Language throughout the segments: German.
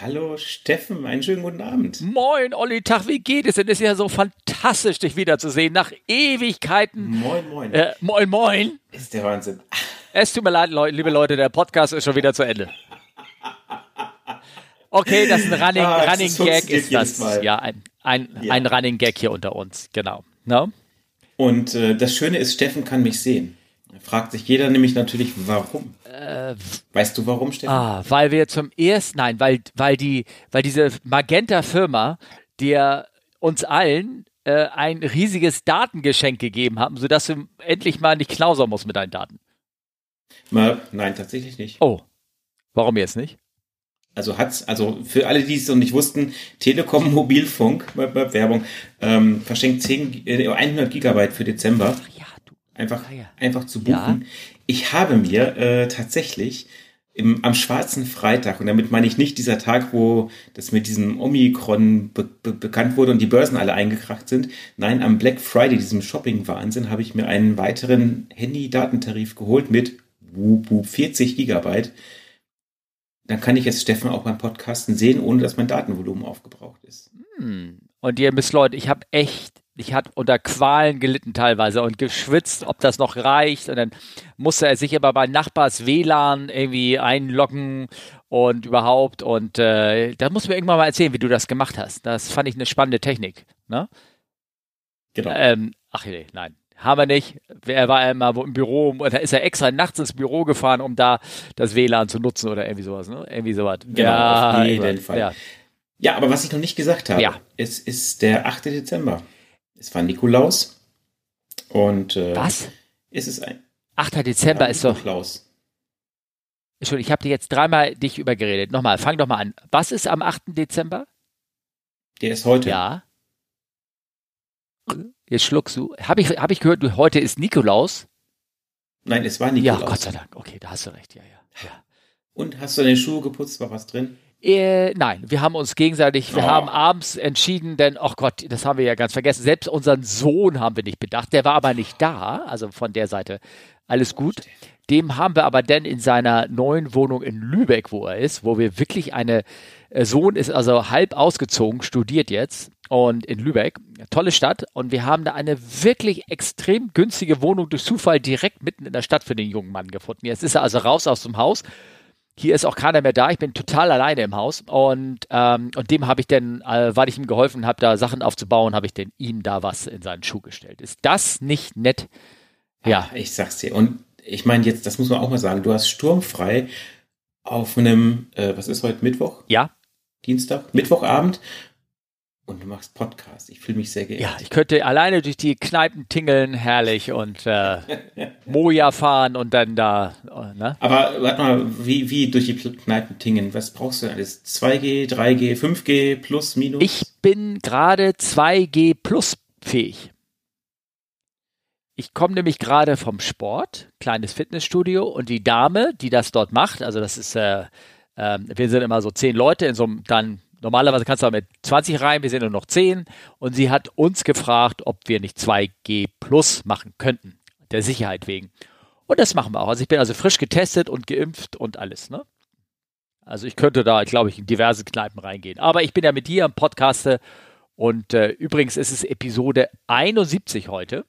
Hallo Steffen, einen schönen guten Abend. Moin Olli, Tag, wie geht es denn? Es ist ja so fantastisch, dich wiederzusehen. Nach Ewigkeiten. Moin, moin. Äh, moin, moin. Ist der Wahnsinn. Es tut mir leid, liebe Leute, der Podcast ist schon wieder zu Ende. Okay, das ist ein Running, ah, Running Gag ist das. Ja, ein, ein, ja. ein Running Gag hier unter uns, genau. No? Und äh, das Schöne ist, Steffen kann mich sehen. Fragt sich jeder nämlich natürlich, warum. Äh, weißt du warum, Steffen? Ah, weil wir zum ersten, nein, weil, weil die, weil diese Magenta-Firma, dir uns allen äh, ein riesiges Datengeschenk gegeben haben, sodass du endlich mal nicht knausern musst mit deinen Daten. Mal, nein, tatsächlich nicht. Oh, warum jetzt nicht? Also hat's, also für alle, die es noch nicht wussten, Telekom Mobilfunk, Werbung, ähm, verschenkt 10, äh, 100 Gigabyte für Dezember. Einfach, ah, ja. einfach zu buchen. Ja. Ich habe mir äh, tatsächlich im, am schwarzen Freitag, und damit meine ich nicht dieser Tag, wo das mit diesem Omikron be be bekannt wurde und die Börsen alle eingekracht sind. Nein, am Black Friday, diesem Shopping-Wahnsinn, habe ich mir einen weiteren Handy-Datentarif geholt mit wup, wup, 40 Gigabyte. Dann kann ich jetzt Steffen auch beim Podcasten sehen, ohne dass mein Datenvolumen aufgebraucht ist. Hm. Und ihr müsst Leute, ich habe echt ich hatte unter Qualen gelitten teilweise und geschwitzt, ob das noch reicht. Und dann musste er sich immer bei Nachbars WLAN irgendwie einloggen und überhaupt. Und äh, da musst du mir irgendwann mal erzählen, wie du das gemacht hast. Das fand ich eine spannende Technik. Ne? Genau. Ähm, ach nee, nein. Haben wir nicht. Er war immer im Büro, und da ist er extra nachts ins Büro gefahren, um da das WLAN zu nutzen oder irgendwie sowas, ne? Irgendwie sowas. Genau, ja, auf jeden Fall. Ja. ja, aber was ich noch nicht gesagt habe, ja. es ist der 8. Dezember. Es war Nikolaus. Und äh, was? Ist es ein 8. Dezember ist doch. Nikolaus. Entschuldigung, ich habe dir jetzt dreimal dich übergeredet. Nochmal, fang doch mal an. Was ist am 8. Dezember? Der ist heute. Ja. Jetzt schluckst du. Habe ich, hab ich gehört, du, heute ist Nikolaus? Nein, es war Nikolaus. Ja, Gott sei Dank. Okay, da hast du recht. Ja, ja. ja. Und hast du deine Schuhe geputzt? War was drin? Äh, nein, wir haben uns gegenseitig, wir oh. haben abends entschieden, denn, ach Gott, das haben wir ja ganz vergessen, selbst unseren Sohn haben wir nicht bedacht, der war aber nicht da, also von der Seite alles gut. Dem haben wir aber dann in seiner neuen Wohnung in Lübeck, wo er ist, wo wir wirklich eine, äh, Sohn ist also halb ausgezogen, studiert jetzt und in Lübeck, tolle Stadt und wir haben da eine wirklich extrem günstige Wohnung durch Zufall direkt mitten in der Stadt für den jungen Mann gefunden. Jetzt ist er also raus aus dem Haus hier ist auch keiner mehr da, ich bin total alleine im Haus und, ähm, und dem habe ich dann, äh, weil ich ihm geholfen habe, da Sachen aufzubauen, habe ich denn ihm da was in seinen Schuh gestellt. Ist das nicht nett? Ja. Ach, ich sag's dir. Und ich meine jetzt, das muss man auch mal sagen, du hast sturmfrei auf einem, äh, was ist heute, Mittwoch? Ja. Dienstag, Mittwochabend und du machst Podcast. Ich fühle mich sehr geehrt. Ja, ich könnte alleine durch die Kneipen tingeln, herrlich, und äh, Moja fahren und dann da. Ne? Aber warte mal, wie, wie durch die Kneipen tingeln? Was brauchst du alles? 2G, 3G, 5G, plus, minus? Ich bin gerade 2G plus fähig. Ich komme nämlich gerade vom Sport, kleines Fitnessstudio, und die Dame, die das dort macht, also das ist, äh, äh, wir sind immer so zehn Leute in so einem dann Normalerweise kannst du mit 20 rein, wir sind nur noch 10. Und sie hat uns gefragt, ob wir nicht 2G Plus machen könnten, der Sicherheit wegen. Und das machen wir auch. Also ich bin also frisch getestet und geimpft und alles. Ne? Also ich könnte da, glaube ich, in diverse Kneipen reingehen. Aber ich bin ja mit dir am Podcast und äh, übrigens ist es Episode 71 heute.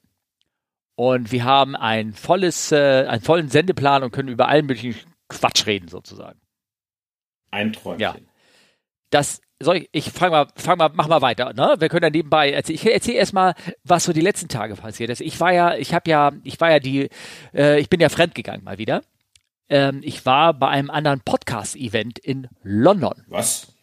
Und wir haben ein volles, äh, einen vollen Sendeplan und können über allen möglichen Quatsch reden, sozusagen. Ein Träumchen. Ja. Das soll ich, ich fang mal, fang mal, mach mal weiter, ne? Wir können dann nebenbei erzählen. Ich erzähle erstmal, was so die letzten Tage passiert ist. Ich war ja, ich habe ja, ich war ja die, äh, ich bin ja fremdgegangen mal wieder. Ähm, ich war bei einem anderen Podcast-Event in London. Was?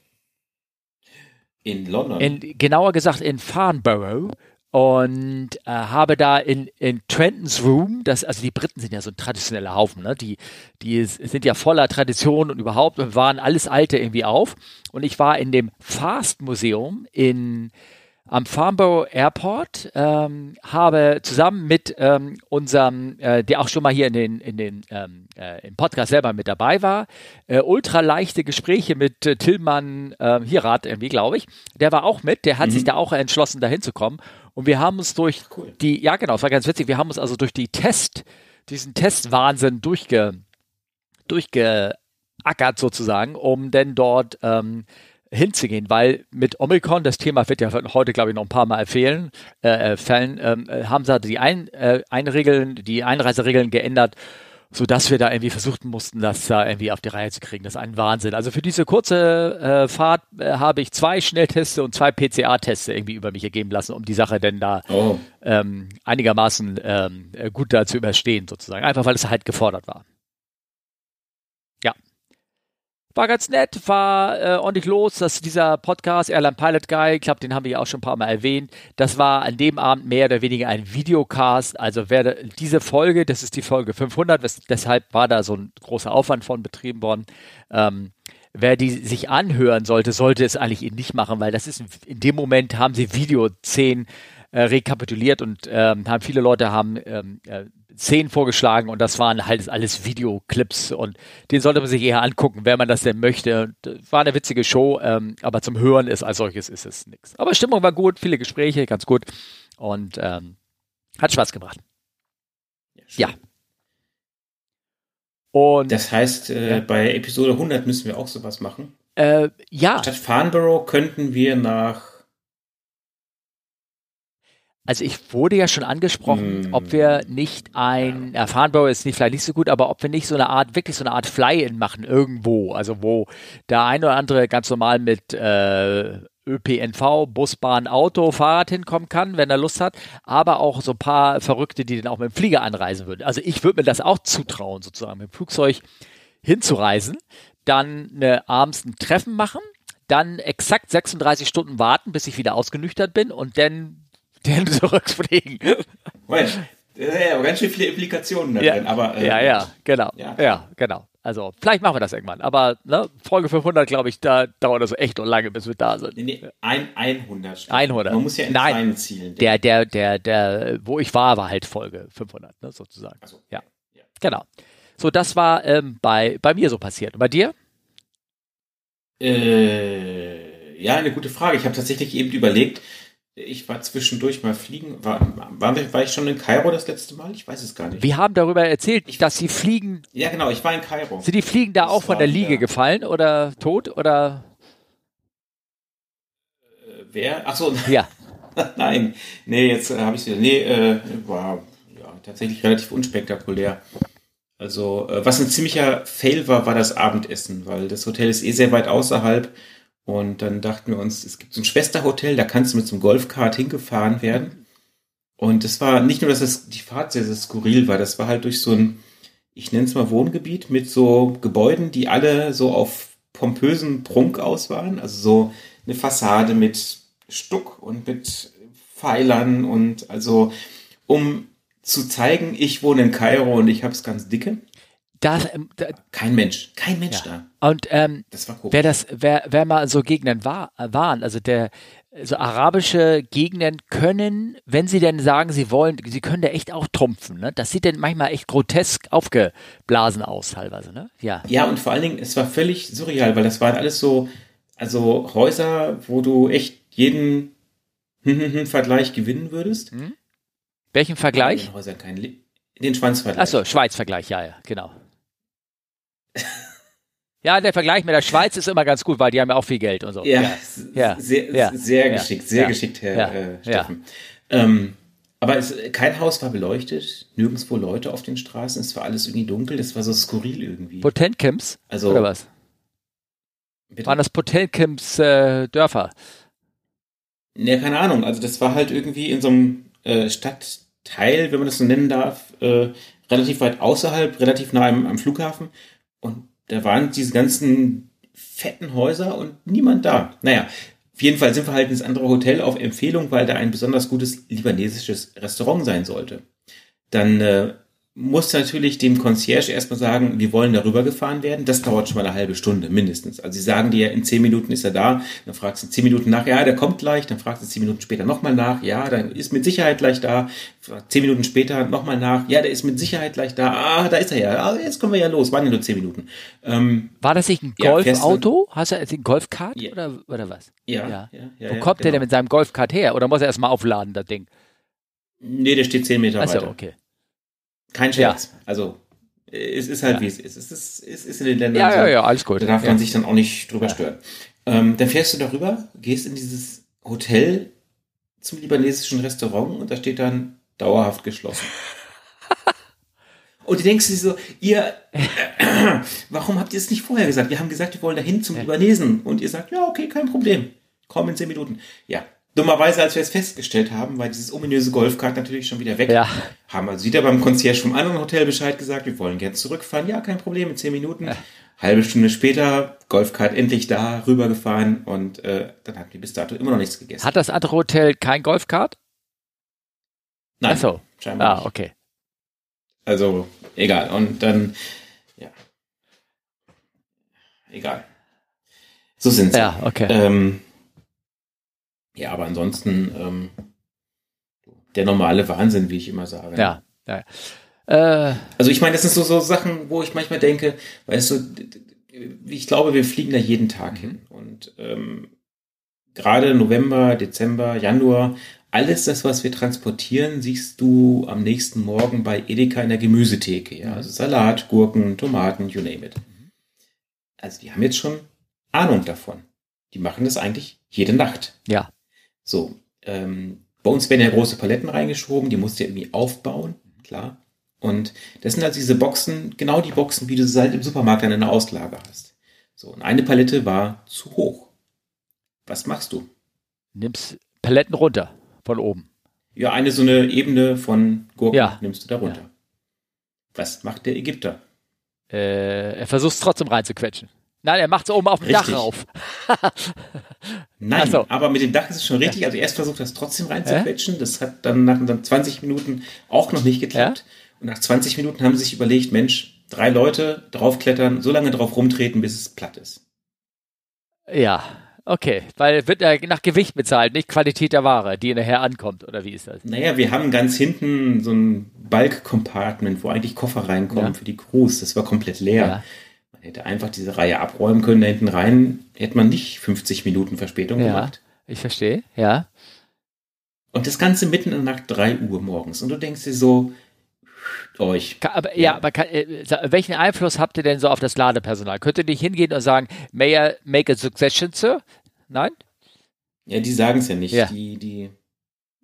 In London? In, genauer gesagt in Farnborough und äh, habe da in, in Trenton's Room, das, also die Briten sind ja so ein traditioneller Haufen, ne? die, die sind ja voller Tradition und überhaupt und waren alles Alte irgendwie auf. Und ich war in dem Fast Museum in am Farnborough Airport, ähm, habe zusammen mit ähm, unserem, äh, der auch schon mal hier in den, in den ähm, äh, im Podcast selber mit dabei war, äh, ultraleichte Gespräche mit äh, Tillmann äh, Hierat irgendwie, glaube ich. Der war auch mit, der hat mhm. sich da auch entschlossen, da hinzukommen. Und wir haben uns durch cool. die, ja genau, es war ganz witzig, wir haben uns also durch die Test, diesen Testwahnsinn durchge, durchge ackert sozusagen, um denn dort ähm, hinzugehen, weil mit Omikron, das Thema wird ja heute, glaube ich, noch ein paar Mal erfehlen, äh, Fällen, ähm, haben sie die ein, äh, Einregeln, die Einreiseregeln geändert so dass wir da irgendwie versuchen mussten, das da irgendwie auf die Reihe zu kriegen. Das ist ein Wahnsinn. Also für diese kurze äh, Fahrt äh, habe ich zwei Schnellteste und zwei PCA-Tests irgendwie über mich ergeben lassen, um die Sache denn da oh. ähm, einigermaßen ähm, gut da zu überstehen, sozusagen. Einfach weil es halt gefordert war. War ganz nett, war äh, ordentlich los, dass dieser Podcast, Airline Pilot Guy, ich glaube, den haben wir ja auch schon ein paar Mal erwähnt, das war an dem Abend mehr oder weniger ein Videocast, also wer diese Folge, das ist die Folge 500, wes deshalb war da so ein großer Aufwand von betrieben worden, ähm, wer die sich anhören sollte, sollte es eigentlich nicht machen, weil das ist, in dem Moment haben sie Video 10 äh, rekapituliert und ähm, haben viele Leute haben ähm, äh, Szenen vorgeschlagen und das waren halt alles Videoclips und den sollte man sich eher angucken, wenn man das denn möchte. War eine witzige Show, ähm, aber zum Hören ist als solches ist es nichts. Aber Stimmung war gut, viele Gespräche, ganz gut und ähm, hat Spaß gemacht. Ja. ja. Und das heißt, äh, ja. bei Episode 100 müssen wir auch sowas machen. Äh, ja. Statt Farnborough könnten wir nach also ich wurde ja schon angesprochen, mm. ob wir nicht ein, ja, Farnborough ist nicht, vielleicht nicht so gut, aber ob wir nicht so eine Art, wirklich so eine Art Fly-In machen irgendwo, also wo der ein oder andere ganz normal mit äh, ÖPNV, Busbahn, Auto, Fahrrad hinkommen kann, wenn er Lust hat, aber auch so ein paar Verrückte, die dann auch mit dem Flieger anreisen würden. Also ich würde mir das auch zutrauen, sozusagen mit dem Flugzeug hinzureisen, dann eine, abends ein Treffen machen, dann exakt 36 Stunden warten, bis ich wieder ausgenüchtert bin und dann den zurückfliegen. Moment, ja, ganz schön viele Implikationen da ja, drin. Aber, äh, ja, ja, genau. Ja. ja. genau. Also, vielleicht machen wir das irgendwann. Aber ne, Folge 500, glaube ich, da dauert das echt noch lange, bis wir da sind. Nee, nee, ein, 100. Stück. 100. Man muss ja in Nein, kleinen Zielen. Der, der, der, der, wo ich war, war halt Folge 500, ne, sozusagen. So. Ja. ja. Genau. So, das war ähm, bei, bei mir so passiert. Und bei dir? Äh, ja, eine gute Frage. Ich habe tatsächlich eben überlegt, ich war zwischendurch mal fliegen. War, war, war, ich schon in Kairo das letzte Mal? Ich weiß es gar nicht. Wir haben darüber erzählt, ich, dass sie fliegen. Ja, genau, ich war in Kairo. Sind die Fliegen da das auch von der Liege wieder. gefallen oder tot oder? Äh, wer? Ach so. Ja. Nein, nee, jetzt äh, habe ich wieder. Nee, äh, war ja, tatsächlich relativ unspektakulär. Also, äh, was ein ziemlicher Fail war, war das Abendessen, weil das Hotel ist eh sehr weit außerhalb und dann dachten wir uns, es gibt so ein Schwesterhotel, da kannst du mit so einem Golfkart hingefahren werden. Und es war nicht nur, dass es die Fahrt sehr, sehr skurril war, das war halt durch so ein, ich nenne es mal Wohngebiet mit so Gebäuden, die alle so auf pompösen Prunk aus waren. Also so eine Fassade mit Stuck und mit Pfeilern und also um zu zeigen, ich wohne in Kairo und ich habe es ganz dicke. Das, ähm, da, kein Mensch, kein Mensch ja. da. Und ähm, das war wer das, wer, wer mal so Gegenden war, waren, also der so arabische Gegenden können, wenn sie denn sagen, sie wollen, sie können da echt auch trumpfen. Ne? Das sieht dann manchmal echt grotesk aufgeblasen aus, teilweise. Ne? Ja. Ja, und vor allen Dingen, es war völlig surreal, weil das waren alles so, also Häuser, wo du echt jeden Vergleich gewinnen würdest. Hm? Welchen Vergleich? Den Häusern kein den Schwanzvergleich. Achso, Schweiz-Vergleich, ja, ja, genau. Ja, der Vergleich mit der Schweiz ist immer ganz gut, weil die haben ja auch viel Geld und so. Ja, ja. Sehr, ja. sehr geschickt, sehr geschickt, Herr äh, Steffen. Ähm, aber es, kein Haus war beleuchtet, nirgendwo Leute auf den Straßen, es war alles irgendwie dunkel, das war so skurril irgendwie. Potentcamps? Also, oder was? Bitte? Waren das Potentcamps äh, Dörfer? Ne, keine Ahnung. Also das war halt irgendwie in so einem äh, Stadtteil, wenn man das so nennen darf, äh, relativ weit außerhalb, relativ nah am, am Flughafen. Und da waren diese ganzen fetten Häuser und niemand da. Naja, auf jeden Fall sind wir halt ins andere Hotel auf Empfehlung, weil da ein besonders gutes libanesisches Restaurant sein sollte. Dann äh, muss natürlich dem Concierge erstmal sagen, wir wollen darüber gefahren werden. Das dauert schon mal eine halbe Stunde mindestens. Also sie sagen dir, in zehn Minuten ist er da. Dann fragst du zehn Minuten nach, ja, der kommt gleich. Dann fragst du zehn Minuten später nochmal nach, ja, dann ist mit Sicherheit gleich da. Zehn Minuten später nochmal nach, ja, der ist mit Sicherheit gleich da. Ah, da ist er ja. Ah, jetzt kommen wir ja los. Waren ja nur zehn Minuten. Ähm, War das nicht ein Golfauto? Ja, Hast du ein Golfkart ja. oder, oder was? Ja. ja. ja Wo kommt genau. der denn mit seinem Golfkart her? Oder muss er erstmal aufladen, das Ding? Nee, der steht zehn Meter Achso, weiter. okay. Kein Scherz. Ja. Also Es ist halt, ja. wie es ist. Es ist, es ist in den Ländern. Ja, so, ja, ja, alles gut. Da darf man sich dann auch nicht drüber stören. Ähm, dann fährst du darüber, gehst in dieses Hotel zum libanesischen Restaurant und da steht dann dauerhaft geschlossen. Und du denkst dir so, ihr, äh, warum habt ihr es nicht vorher gesagt? Wir haben gesagt, wir wollen dahin zum Libanesen. Und ihr sagt, ja, okay, kein Problem. Komm in zehn Minuten. Ja. Dummerweise, als wir es festgestellt haben, war dieses ominöse Golfkart natürlich schon wieder weg. Ja. Haben also wieder beim Concierge vom anderen Hotel Bescheid gesagt, wir wollen gern zurückfahren. Ja, kein Problem, in zehn Minuten. Ja. Halbe Stunde später, Golfkart endlich da, rübergefahren und äh, dann hatten wir bis dato immer noch nichts gegessen. Hat das andere Hotel kein Golfkart? Nein. Ach so. Scheinbar ah, nicht. okay. Also, egal. Und dann, ja. Egal. So sind sie. Ja, okay. Ähm, ja, aber ansonsten ähm, der normale Wahnsinn, wie ich immer sage. Ja, ja. Äh, also ich meine, das sind so, so Sachen, wo ich manchmal denke, weißt du, ich glaube, wir fliegen da jeden Tag hin. Und ähm, gerade November, Dezember, Januar, alles das, was wir transportieren, siehst du am nächsten Morgen bei Edeka in der Gemüsetheke. Ja? Also Salat, Gurken, Tomaten, you name it. Also die haben jetzt schon Ahnung davon. Die machen das eigentlich jede Nacht. Ja. So, ähm, bei uns werden ja große Paletten reingeschoben, die musst du ja irgendwie aufbauen, klar. Und das sind also diese Boxen, genau die Boxen, wie du sie halt im Supermarkt dann in der Auslage hast. So, und eine Palette war zu hoch. Was machst du? Nimmst Paletten runter von oben. Ja, eine so eine Ebene von Gurken Ja. nimmst du da runter. Ja. Was macht der Ägypter? Äh, er versucht es trotzdem reinzuquetschen. Nein, er macht es oben auf dem. Dach rauf. Nein, so. aber mit dem Dach ist es schon richtig. Also erst versucht er es trotzdem reinzuquetschen. Das hat dann nach dann 20 Minuten auch noch nicht geklappt. Und nach 20 Minuten haben sie sich überlegt, Mensch, drei Leute draufklettern, so lange drauf rumtreten, bis es platt ist. Ja, okay. Weil wird er nach Gewicht bezahlt, nicht Qualität der Ware, die nachher ankommt, oder wie ist das? Naja, wir haben ganz hinten so ein Bulk-Compartment, wo eigentlich Koffer reinkommen Ja. für die Crews. Das war komplett leer. Ja. Man hätte einfach diese Reihe abräumen können, da hinten rein hätte man nicht 50 Minuten Verspätung Ja. gemacht. Ich verstehe, ja. Und das Ganze mitten in der Nacht 3 Uhr morgens. Und du denkst dir so, euch. Aber, ja, aber kann, äh, welchen Einfluss habt ihr denn so auf das Ladepersonal? Könnt ihr nicht hingehen und sagen, may I make a suggestion, sir? Nein? Ja, die sagen es ja nicht. Ja. Die, die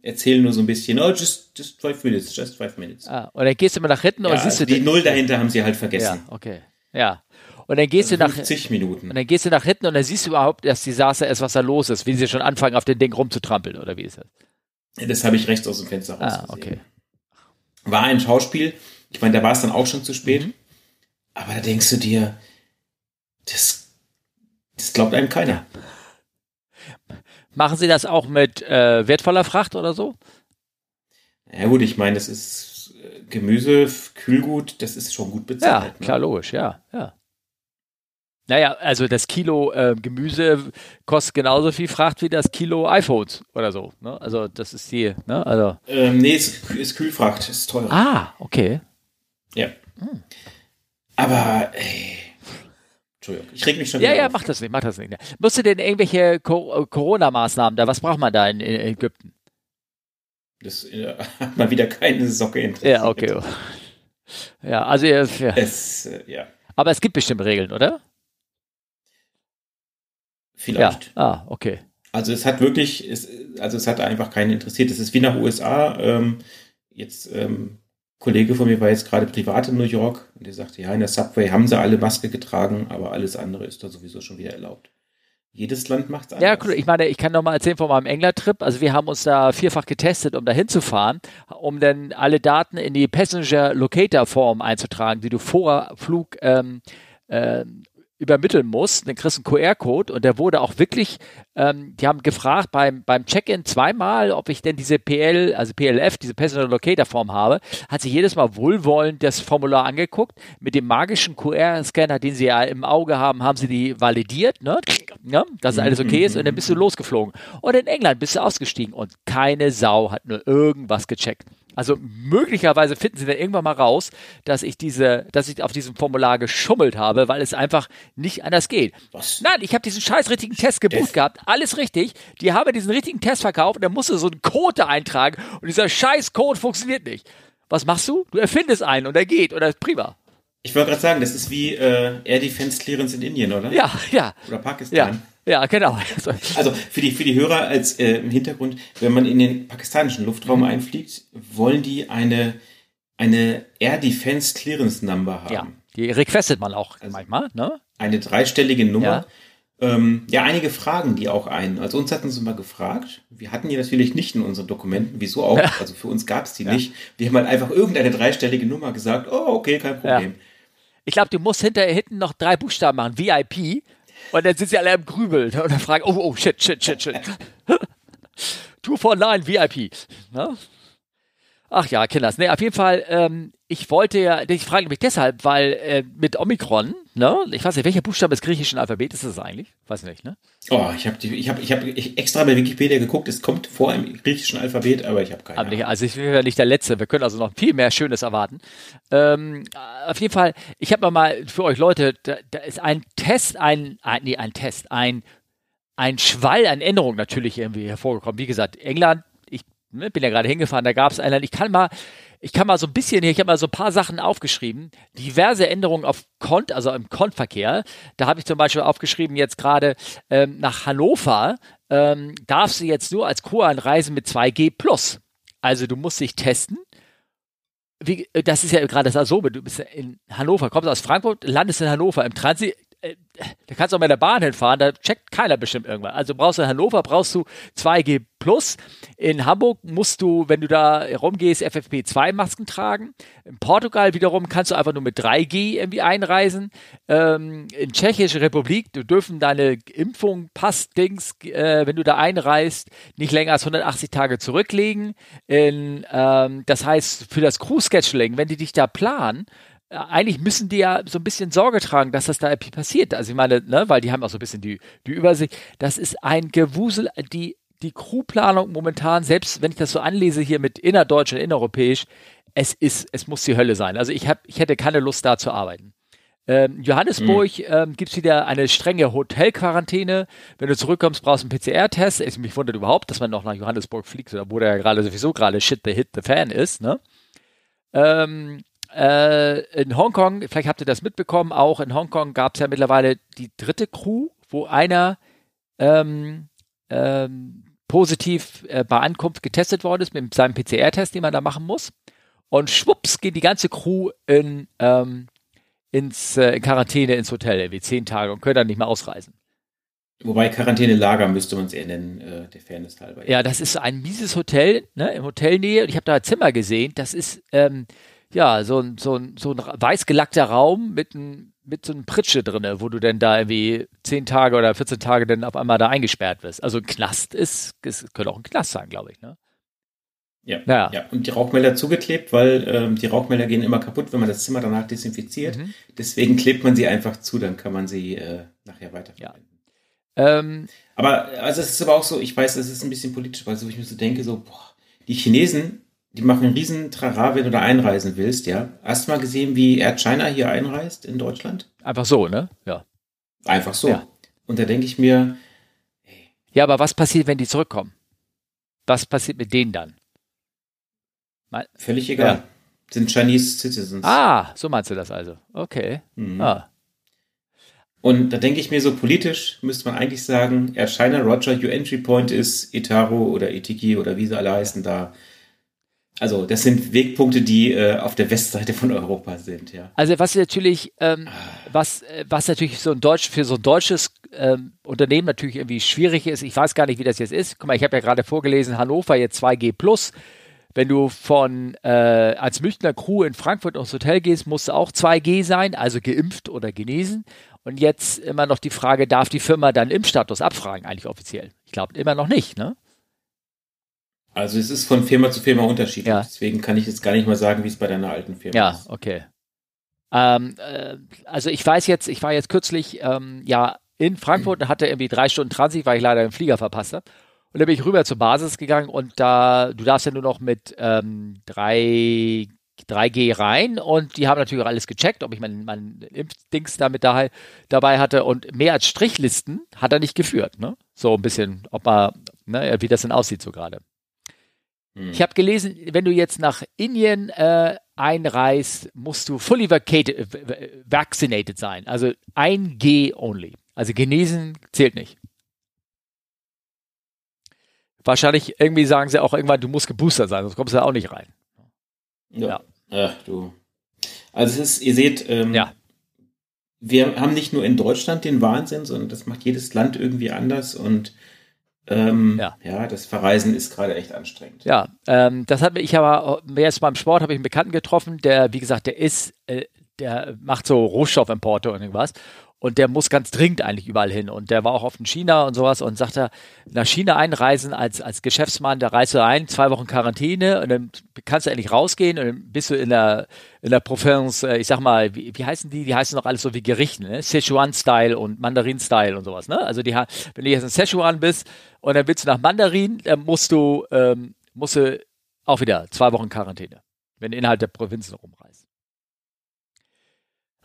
erzählen nur so ein bisschen, oh, just, just five minutes, just five minutes. Ah, und dann gehst du mal nach hinten Ja, und siehst du die den- Null dahinter haben sie halt vergessen. Ja, okay. Ja. Und dann gehst du nach 50 Minuten. und dann gehst du nach hinten und dann siehst du überhaupt, dass die Desaster ist, was da los ist, wie sie schon anfangen, auf den Ding rumzutrampeln, oder wie ist das? Das habe ich rechts aus dem Fenster raus Ah, okay. War ein Schauspiel. Ich meine, da war es dann auch schon zu spät. Mhm. Aber da denkst du dir, das, das glaubt einem keiner. Machen sie das auch mit äh, wertvoller Fracht oder so? Ja gut, ich meine, das ist äh, Gemüse, Kühlgut, das ist schon gut Ja, bezahlt. klar, ne? logisch, ja, ja. Naja, also das Kilo äh, Gemüse kostet genauso viel Fracht wie das Kilo iPhones oder so. Ne? Also das ist die, ne? Also. Ähm, nee, ist, ist Kühlfracht, ist teurer. Ah, okay. Ja. Aber, ey. Entschuldigung, ich reg mich schon Ja, wieder ja, auf. mach das nicht, mach das nicht. Musst du denn irgendwelche Co Corona-Maßnahmen da? Was braucht man da in, in Ägypten? Das äh, hat mal wieder keine Socke interessiert. Ja, okay. Ja, also ja. Es, äh, ja, aber es gibt bestimmt Regeln, oder? Vielleicht. Ja. Ah, okay. Also es hat wirklich, es, also es hat einfach keinen interessiert. Es ist wie nach USA. Ähm, jetzt ähm, Kollege von mir war jetzt gerade privat in New York und der sagte, ja, in der Subway haben sie alle Maske getragen, aber alles andere ist da sowieso schon wieder erlaubt. Jedes Land macht es Ja, cool. Ich meine, ich kann noch mal erzählen von meinem England-Trip. Also wir haben uns da vierfach getestet, um da hinzufahren, um dann alle Daten in die Passenger Locator Form einzutragen, die du vor Flug ähm, ähm, übermitteln musst. Dann kriegst du einen QR-Code und der wurde auch wirklich, ähm, die haben gefragt beim, beim Check-in zweimal, ob ich denn diese PL, also PLF, diese Passenger Locator Form habe. Hat sich jedes Mal wohlwollend das Formular angeguckt. Mit dem magischen QR-Scanner, den sie ja im Auge haben, haben sie die validiert, ne? Ja, dass alles okay ist und dann bist du losgeflogen. Und in England bist du ausgestiegen und keine Sau hat nur irgendwas gecheckt. Also möglicherweise finden sie dann irgendwann mal raus, dass ich diese, dass ich auf diesem Formular geschummelt habe, weil es einfach nicht anders geht. Was? Nein, ich habe diesen scheiß richtigen Test gebucht gehabt, alles richtig. Die haben diesen richtigen Test verkauft und dann musst du so einen Code da eintragen und dieser scheiß Code funktioniert nicht. Was machst du? Du erfindest einen und er geht und er ist prima. Ich wollte gerade sagen, das ist wie äh, Air Defense Clearance in Indien, oder? Ja, ja. Oder Pakistan. Ja. Ja, genau. Also für die, für die Hörer als äh, im Hintergrund, wenn man in den pakistanischen Luftraum mhm. einfliegt, wollen die eine, eine Air Defense Clearance Number haben. Ja, die requestet man auch also manchmal, ne? Eine dreistellige Nummer. Ja. Ähm, ja, einige fragen die auch ein. Also uns hatten sie mal gefragt. Wir hatten die natürlich nicht in unseren Dokumenten. Wieso auch? Also für uns gab es die ja. nicht. Wir haben halt einfach irgendeine dreistellige Nummer gesagt. Oh, okay, kein Problem. Ja. Ich glaube, du musst hinterher hinten noch drei Buchstaben machen. VIP. Und dann sind sie alle im Grübeln und dann fragen, oh, oh, shit, shit, shit, shit. 249 VIP. Ne? Ach ja, Kinders. Nee, auf jeden Fall, ähm, ich wollte ja, ich frage mich deshalb, weil äh, mit Omikron, ne, ich weiß nicht, welcher Buchstabe des griechischen Alphabet ist das eigentlich? Weiß nicht, ne? Oh, ich habe ich hab, ich hab extra bei Wikipedia geguckt, es kommt vor im griechischen Alphabet, aber ich habe keine aber nicht, Also ich bin ja nicht der Letzte, wir können also noch viel mehr Schönes erwarten. Ähm, auf jeden Fall, ich habe mal für euch Leute, da, da ist ein Test, ein, ein, nee, ein Test, ein ein Schwall an Änderungen natürlich irgendwie hervorgekommen. Wie gesagt, England ne, bin ja gerade hingefahren, da gab es einen, ich kann mal, ich kann mal so ein bisschen hier, ich habe mal so ein paar Sachen aufgeschrieben, diverse Änderungen auf Kont, also im Kontverkehr. Da habe ich zum Beispiel aufgeschrieben, jetzt gerade ähm, nach Hannover ähm, darfst du jetzt nur als Co anreisen mit 2G plus. Also du musst dich testen. Wie, äh, das ist ja gerade das Asobe. Du bist in Hannover, kommst aus Frankfurt, landest in Hannover im Transit, äh, da kannst du auch mit der Bahn hinfahren, da checkt keiner bestimmt irgendwann. Also brauchst du in Hannover, brauchst du 2G plus. In Hamburg musst du, wenn du da rumgehst, FFP2-Masken tragen. In Portugal wiederum kannst du einfach nur mit 3G irgendwie einreisen. Ähm, in Tschechische Republik, du dürfen deine Impfung, Passdings, äh, wenn du da einreist, nicht länger als 180 Tage zurücklegen. In, ähm, das heißt, für das Crew-Scheduling, wenn die dich da planen, eigentlich müssen die ja so ein bisschen Sorge tragen, dass das da passiert. Also ich meine, ne, weil die haben auch so ein bisschen die, die Übersicht. Das ist ein Gewusel, die, die Crewplanung momentan, selbst wenn ich das so anlese hier mit innerdeutsch und innereuropäisch, es ist, es muss die Hölle sein. Also ich habe, ich hätte keine Lust da zu arbeiten. Ähm, Johannesburg mhm. ähm, gibt es wieder eine strenge Hotelquarantäne. Wenn du zurückkommst, brauchst du einen PCR-Test. Ich mich wundert überhaupt, dass man noch nach Johannesburg fliegt, wo der ja gerade sowieso gerade Shit the Hit the Fan ist. Ne? Ähm, äh, in Hongkong, vielleicht habt ihr das mitbekommen, auch in Hongkong gab es ja mittlerweile die dritte Crew, wo einer ähm, ähm, positiv äh, bei Ankunft getestet worden ist mit seinem PCR-Test, den man da machen muss. Und schwupps geht die ganze Crew in, ähm, ins, äh, in Quarantäne ins Hotel, irgendwie zehn Tage und können dann nicht mehr ausreisen. Wobei Quarantänelager müsste man es eher nennen, äh, der Fairness halber. Ja, das ist ein mieses Hotel, ne, im Hotelnähe. Und ich habe da ein Zimmer gesehen. Das ist, ähm, ja, so ein, so ein, so ein weiß gelackter Raum mit, ein, mit so einem Pritsche drinne, wo du denn da irgendwie zehn Tage oder 14 Tage dann auf einmal da eingesperrt wirst. Also ein Knast ist, es könnte auch ein Knast sein, glaube ich, ne? Ja, ja. ja. Und die Rauchmelder zugeklebt, weil ähm, die Rauchmelder gehen immer kaputt, wenn man das Zimmer danach desinfiziert. Mhm. Deswegen klebt man sie einfach zu, dann kann man sie äh, nachher weiterverwenden. Ja. Ähm, aber also es ist aber auch so, ich weiß, es ist ein bisschen politisch, weil so ich mir so denke, so, boah, die Chinesen, die machen einen riesen Trara, wenn du da einreisen willst, ja. Hast du mal gesehen, wie Air China hier einreist in Deutschland? Einfach so, ne? Ja. Einfach so. Ja. Und da denke ich mir, hey. Ja, aber was passiert, wenn die zurückkommen? Was passiert mit denen dann? Mal, Völlig egal. Ja. Sind Chinese Citizens. Ah, so meinst du das also. Okay. Mhm. Ah. Und da denke ich mir so politisch müsste man eigentlich sagen, Air China Roger, your entry point ist Itaro oder Itiki oder wie sie alle heißen da. Also das sind Wegpunkte, die äh, auf der Westseite von Europa sind, ja. Also was natürlich, ähm, was, äh, was natürlich so ein Deutsch für so ein deutsches ähm, Unternehmen natürlich irgendwie schwierig ist. Ich weiß gar nicht, wie das jetzt ist. Guck mal, ich habe ja gerade vorgelesen, Hannover jetzt 2G plus. Wenn du von äh, als Münchner Crew in Frankfurt aufs Hotel gehst, musst du auch 2G sein, also geimpft oder genesen. Und jetzt immer noch die Frage, darf die Firma dann Impfstatus abfragen, eigentlich offiziell? Ich glaube immer noch nicht, ne? Also es ist von Firma zu Firma unterschiedlich. Ja. Deswegen kann ich jetzt gar nicht mal sagen, wie es bei deiner alten Firma ja, ist. Ja, okay. Ähm, äh, also ich weiß jetzt, ich war jetzt kürzlich ähm, ja in Frankfurt und hatte irgendwie drei Stunden Transit, weil ich leider den Flieger verpasst habe. Und dann bin ich rüber zur Basis gegangen und da, du darfst ja nur noch mit ähm, 3, 3G rein und die haben natürlich auch alles gecheckt, ob ich mein, mein Impfdings damit da, dabei hatte und mehr als Strichlisten hat er nicht geführt, ne? So ein bisschen, ob man, ne, wie das denn aussieht so gerade. Hm. Ich habe gelesen, wenn du jetzt nach Indien äh, einreist, musst du fully vacated, vaccinated sein. Also 1G only. Also genesen zählt nicht. Wahrscheinlich irgendwie sagen sie auch irgendwann, du musst geboostert sein, sonst kommst du da auch nicht rein. Ja. ja. Ach du. Also es ist, ihr seht, ähm, ja. wir haben nicht nur in Deutschland den Wahnsinn, sondern das macht jedes Land irgendwie anders und ähm, ja. ja, das Verreisen ist gerade echt anstrengend. Ja, ähm, das hat ich aber jetzt beim Sport habe ich einen Bekannten getroffen, der, wie gesagt, der ist, äh, der macht so Rohstoffimporte und irgendwas. Und der muss ganz dringend eigentlich überall hin. Und der war auch oft in China und sowas und sagte, nach China einreisen als, als Geschäftsmann, da reist du ein, zwei Wochen Quarantäne und dann kannst du endlich rausgehen und dann bist du in der, in der Provinz, äh, ich sag mal, wie, wie heißen die? Die heißen doch alles so wie Gerichten, ne? Sichuan-Style und Mandarin-Style und sowas, ne? Also die, wenn du jetzt in Sichuan bist und dann willst du nach Mandarin, dann musst du, ähm, musst du auch wieder zwei Wochen Quarantäne, wenn du innerhalb der Provinzen rumreist.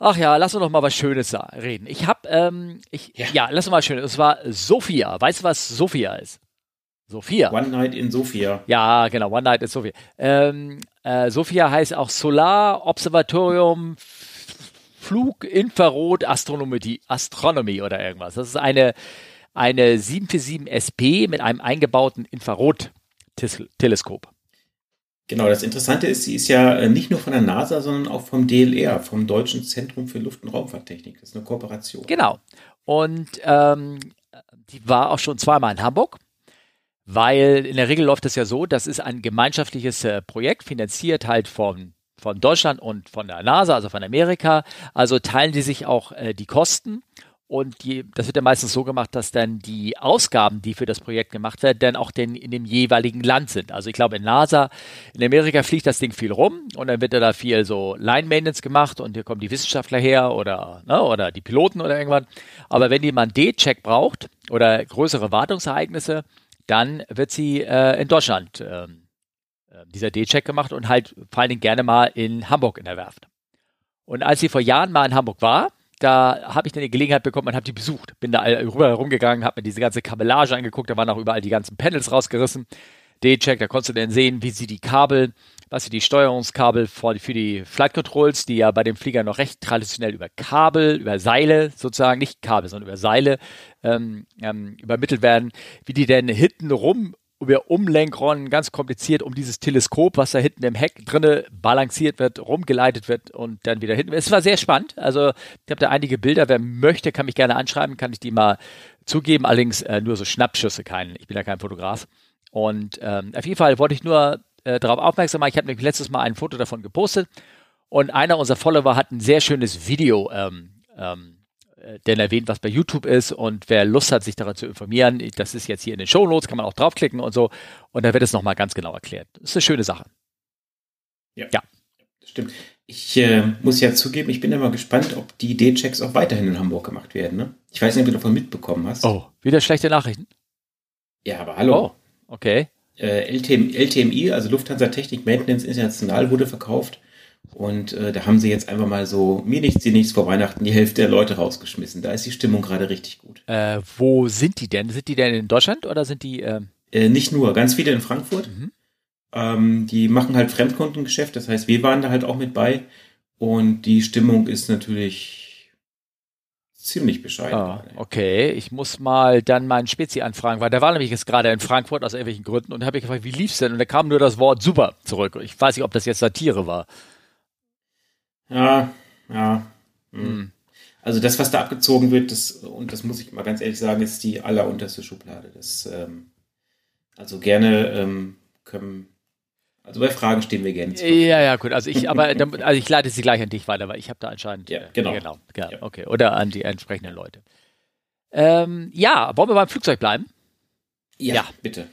Ach ja, lass uns doch mal was Schönes reden. Ich hab, ähm, ich, ja. ja, lass uns mal was Schönes. Es war Sophia. Weißt du, was Sophia ist? Sophia. One Night in Sophia. Ja, genau, One Night in Sophia. Ähm, äh, Sophia heißt auch Solar Observatorium Flug Infrarot Astronomie, Astronomie oder irgendwas. Das ist eine, eine 747 SP mit einem eingebauten Infrarot-Teleskop. Genau, das Interessante ist, sie ist ja äh, nicht nur von der NASA, sondern auch vom DLR, vom Deutschen Zentrum für Luft- und Raumfahrttechnik. Das ist eine Kooperation. Genau. Und ähm, die war auch schon zweimal in Hamburg, weil in der Regel läuft es ja so, das ist ein gemeinschaftliches äh, Projekt, finanziert halt von, von Deutschland und von der NASA, also von Amerika. Also teilen die sich auch äh, die Kosten und die, das wird ja meistens so gemacht, dass dann die Ausgaben, die für das Projekt gemacht werden, dann auch den, in dem jeweiligen Land sind. Also ich glaube, in NASA, in Amerika fliegt das Ding viel rum und dann wird da viel so Line Maintenance gemacht und hier kommen die Wissenschaftler her oder, ne, oder die Piloten oder irgendwann. Aber wenn jemand D-Check braucht oder größere Wartungsereignisse, dann wird sie äh, in Deutschland äh, dieser D-Check gemacht und halt vor allen Dingen gerne mal in Hamburg in der Werft. Und als sie vor Jahren mal in Hamburg war, da habe ich dann die Gelegenheit bekommen und habe die besucht. Bin da rüber herumgegangen, habe mir diese ganze Kabellage angeguckt, da waren auch überall die ganzen Panels rausgerissen. D-Check, da konntest du dann sehen, wie sie die Kabel, was sie die Steuerungskabel für die Flight Controls, die ja bei dem Flieger noch recht traditionell über Kabel, über Seile sozusagen, nicht Kabel, sondern über Seile ähm, ähm, übermittelt werden, wie die denn hinten rum über Umlenkronnen ganz kompliziert um dieses Teleskop, was da hinten im Heck drinne balanciert wird, rumgeleitet wird und dann wieder hinten. Es war sehr spannend. Also ich habe da einige Bilder. Wer möchte, kann mich gerne anschreiben, kann ich die mal zugeben. Allerdings äh, nur so Schnappschüsse, kein. Ich bin ja kein Fotograf. Und ähm, auf jeden Fall wollte ich nur äh, darauf aufmerksam machen. Ich habe nämlich letztes Mal ein Foto davon gepostet und einer unserer Follower hat ein sehr schönes Video ähm, ähm, äh, denn erwähnt, was bei YouTube ist und wer Lust hat, sich daran zu informieren, das ist jetzt hier in den Show Notes, kann man auch draufklicken und so und da wird es nochmal ganz genau erklärt. Das ist eine schöne Sache. Ja. ja. Stimmt. Ich äh, muss ja zugeben, ich bin immer gespannt, ob die D-Checks auch weiterhin in Hamburg gemacht werden. Ne? Ich weiß nicht, ob du davon mitbekommen hast. Oh, wieder schlechte Nachrichten? Ja, aber hallo. Oh, okay. Äh, LTM, LTMI, also Lufthansa Technik Maintenance International, wurde verkauft und äh, da haben sie jetzt einfach mal so, mir nichts, dir nichts vor Weihnachten, die Hälfte der Leute rausgeschmissen. Da ist die Stimmung gerade richtig gut. Äh, wo sind die denn? Sind die denn in Deutschland oder sind die? Äh... Äh, nicht nur, ganz viele in Frankfurt. Mhm. Ähm, die machen halt Fremdkundengeschäft, das heißt, wir waren da halt auch mit bei. Und die Stimmung ist natürlich ziemlich bescheiden. Ah, okay, ich muss mal dann meinen Spezi anfragen, weil der war nämlich jetzt gerade in Frankfurt aus irgendwelchen Gründen und habe ich gefragt, wie lief's denn? Und da kam nur das Wort super zurück. Ich weiß nicht, ob das jetzt Satire war. Ja, ja. Mhm. Also das, was da abgezogen wird, das, und das muss ich mal ganz ehrlich sagen, ist die allerunterste Schublade. Das, ähm, also gerne ähm, können, also bei Fragen stehen wir gerne zu. Ja, ja, gut. Also ich, aber also ich leite sie gleich an dich weiter, weil ich habe da anscheinend. Ja, genau. Äh, genau, ja, ja. Okay. Oder an die entsprechenden Leute. Ähm, ja, wollen wir beim Flugzeug bleiben? Ja, ja. bitte.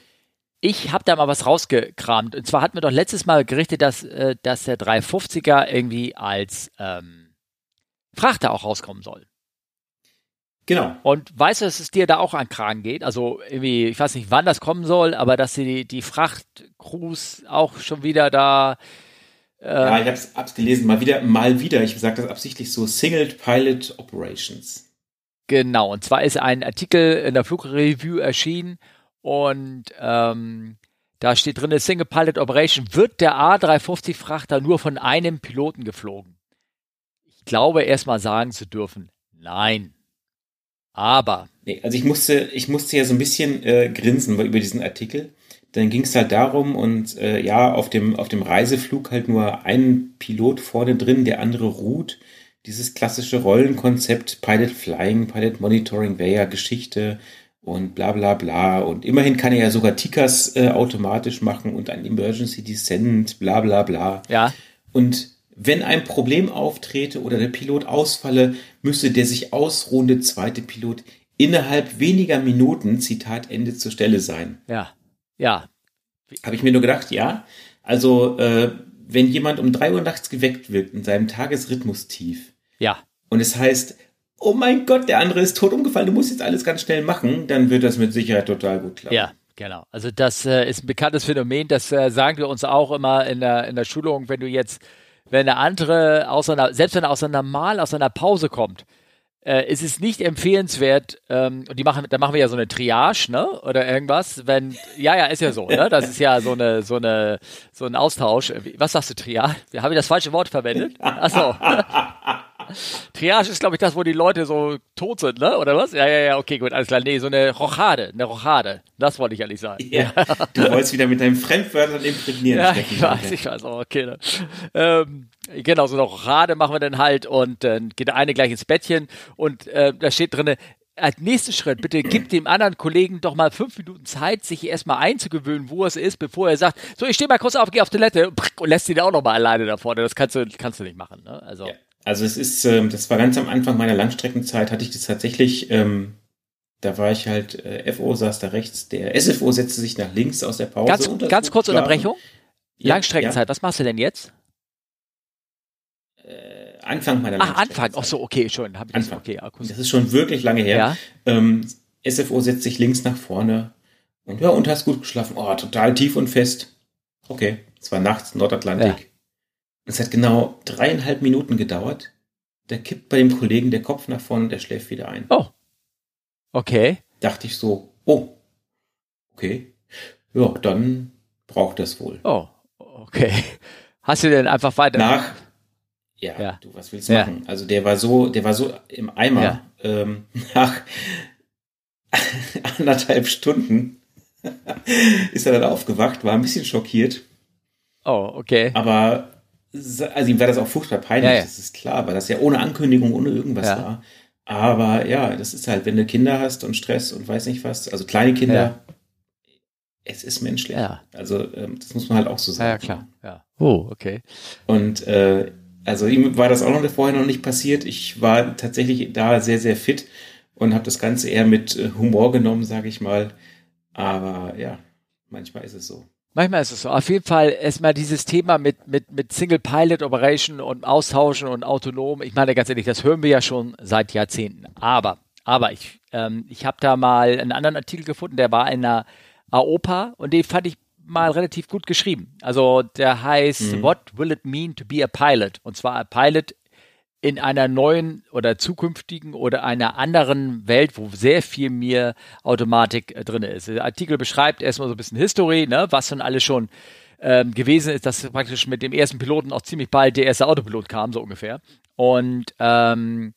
Ich habe da mal was rausgekramt. Und zwar hatten wir doch letztes Mal gerichtet, dass, äh, dass der 350er irgendwie als ähm, Frachter auch rauskommen soll. Genau. Und weißt du, dass es dir da auch an Kragen geht? Also irgendwie, ich weiß nicht, wann das kommen soll, aber dass die, die Frachtcrews auch schon wieder da. Äh ja, ich hab's, hab's gelesen, mal wieder, mal wieder. Ich sage das absichtlich so: Singled Pilot Operations. Genau. Und zwar ist ein Artikel in der Flugreview erschienen und ähm, Da steht drin, Single Pilot Operation wird der A350 Frachter nur von einem Piloten geflogen. Ich glaube erstmal sagen zu dürfen, nein. Aber. Nee, also ich musste, ich musste ja so ein bisschen äh, grinsen über diesen Artikel. Dann ging es halt darum und äh, ja, auf dem, auf dem Reiseflug halt nur ein Pilot vorne drin, der andere ruht. Dieses klassische Rollenkonzept, Pilot Flying, Pilot Monitoring wäre ja Geschichte und bla bla bla. Und immerhin kann er ja sogar Tickers äh, automatisch machen und ein Emergency Descent, bla bla bla. Ja. Und wenn ein Problem auftrete oder der Pilot ausfalle, müsste der sich ausruhende zweite Pilot innerhalb weniger Minuten, Zitat Ende, zur Stelle sein. Ja, ja. Habe ich mir nur gedacht, ja. Also, äh, wenn jemand um drei Uhr nachts geweckt wird in seinem Tagesrhythmus tief. Ja. Und es heißt, oh mein Gott, der andere ist tot umgefallen, du musst jetzt alles ganz schnell machen, dann wird das mit Sicherheit total gut klappen. Ja, genau. Also das äh, ist ein bekanntes Phänomen, das äh, sagen wir uns auch immer in der, in der Schulung, wenn du jetzt, wenn eine andere aus einer, selbst wenn er aus einer Mal aus einer Pause kommt, äh, es ist nicht empfehlenswert, ähm, und die machen, da machen wir ja so eine Triage, ne? Oder irgendwas, wenn, ja, ja, ist ja so, ne? Das ist ja so eine, so eine, so ein Austausch. Was sagst du, Triage? Habe ich das falsche Wort verwendet? Achso. Triage ist, glaube ich, das, wo die Leute so tot sind, ne? Oder was? Ja, ja, ja, okay, gut, alles klar. Nee, so eine Rochade, eine Rochade. Das wollte ich ehrlich sagen. Ja, du wolltest wieder mit deinen Fremdwörtern imprägnieren. Ja, ich weiß, ich weiß, auch, okay. Ne? Ähm, genau, so eine Rochade machen wir dann halt und dann geht der eine gleich ins Bettchen und äh, da steht drinne, als nächsten Schritt, bitte gib dem anderen Kollegen doch mal fünf Minuten Zeit, sich erstmal einzugewöhnen, wo es ist, bevor er sagt, so, ich stehe mal kurz auf, gehe auf Toilette und lässt ihn auch noch mal alleine da vorne. Das kannst du, kannst du nicht machen. Ne? Also. Ja. Also es ist, ähm, das war ganz am Anfang meiner Langstreckenzeit, hatte ich das tatsächlich, ähm, da war ich halt, äh, FO saß da rechts, der SFO setzte sich nach links aus der Pause. Ganz, ganz kurz Unterbrechung. Ja, Langstreckenzeit, ja. was machst du denn jetzt? Äh, Anfang meiner Ach, Anfang, ach so, okay, schon. Hab ich Anfang. Okay, das ist schon wirklich lange her. Ja. Ähm, SFO setzt sich links nach vorne und ja, und hast gut geschlafen. Oh, total tief und fest. Okay, es war nachts, Nordatlantik. Es hat genau dreieinhalb Minuten gedauert. Da kippt bei dem Kollegen der Kopf nach vorne, der schläft wieder ein. Oh. Okay. Dachte ich so, oh, okay. Ja, dann braucht das wohl. Oh, okay. Hast du denn einfach weiter? Nach, ja, ja. du, was willst du ja. machen? Also der war so, der war so im Eimer ja. ähm, nach anderthalb Stunden ist er dann aufgewacht, war ein bisschen schockiert. Oh, okay. Aber also ihm war das auch furchtbar peinlich, ja, ja. das ist klar, weil das ja ohne Ankündigung, ohne irgendwas ja. war. Aber ja, das ist halt, wenn du Kinder hast und Stress und weiß nicht was, also kleine Kinder, es ist menschlich. Also ähm, das muss man halt auch so sagen. Ja, klar. Ja. Oh, okay. Und äh, also ihm war das auch noch vorher noch nicht passiert. Ich war tatsächlich da sehr, sehr fit und habe das Ganze eher mit äh, Humor genommen, sage ich mal. Aber ja, manchmal ist es so. Manchmal ist es so. Auf jeden Fall erstmal dieses Thema mit, mit, mit Single Pilot Operation und Austauschen und autonom. Ich meine ganz ehrlich, das hören wir ja schon seit Jahrzehnten. Aber, aber ich, ähm, ich habe da mal einen anderen Artikel gefunden, der war in einer AOPA und den fand ich mal relativ gut geschrieben. Also der heißt mhm. What will it mean to be a pilot? Und zwar a pilot in einer neuen oder zukünftigen oder einer anderen Welt, wo sehr viel mehr Automatik äh, drin ist. Der Artikel beschreibt erstmal so ein bisschen History, ne, was dann alles schon ähm, gewesen ist, dass praktisch mit dem ersten Piloten auch ziemlich bald der erste Autopilot kam, so ungefähr. Und ähm,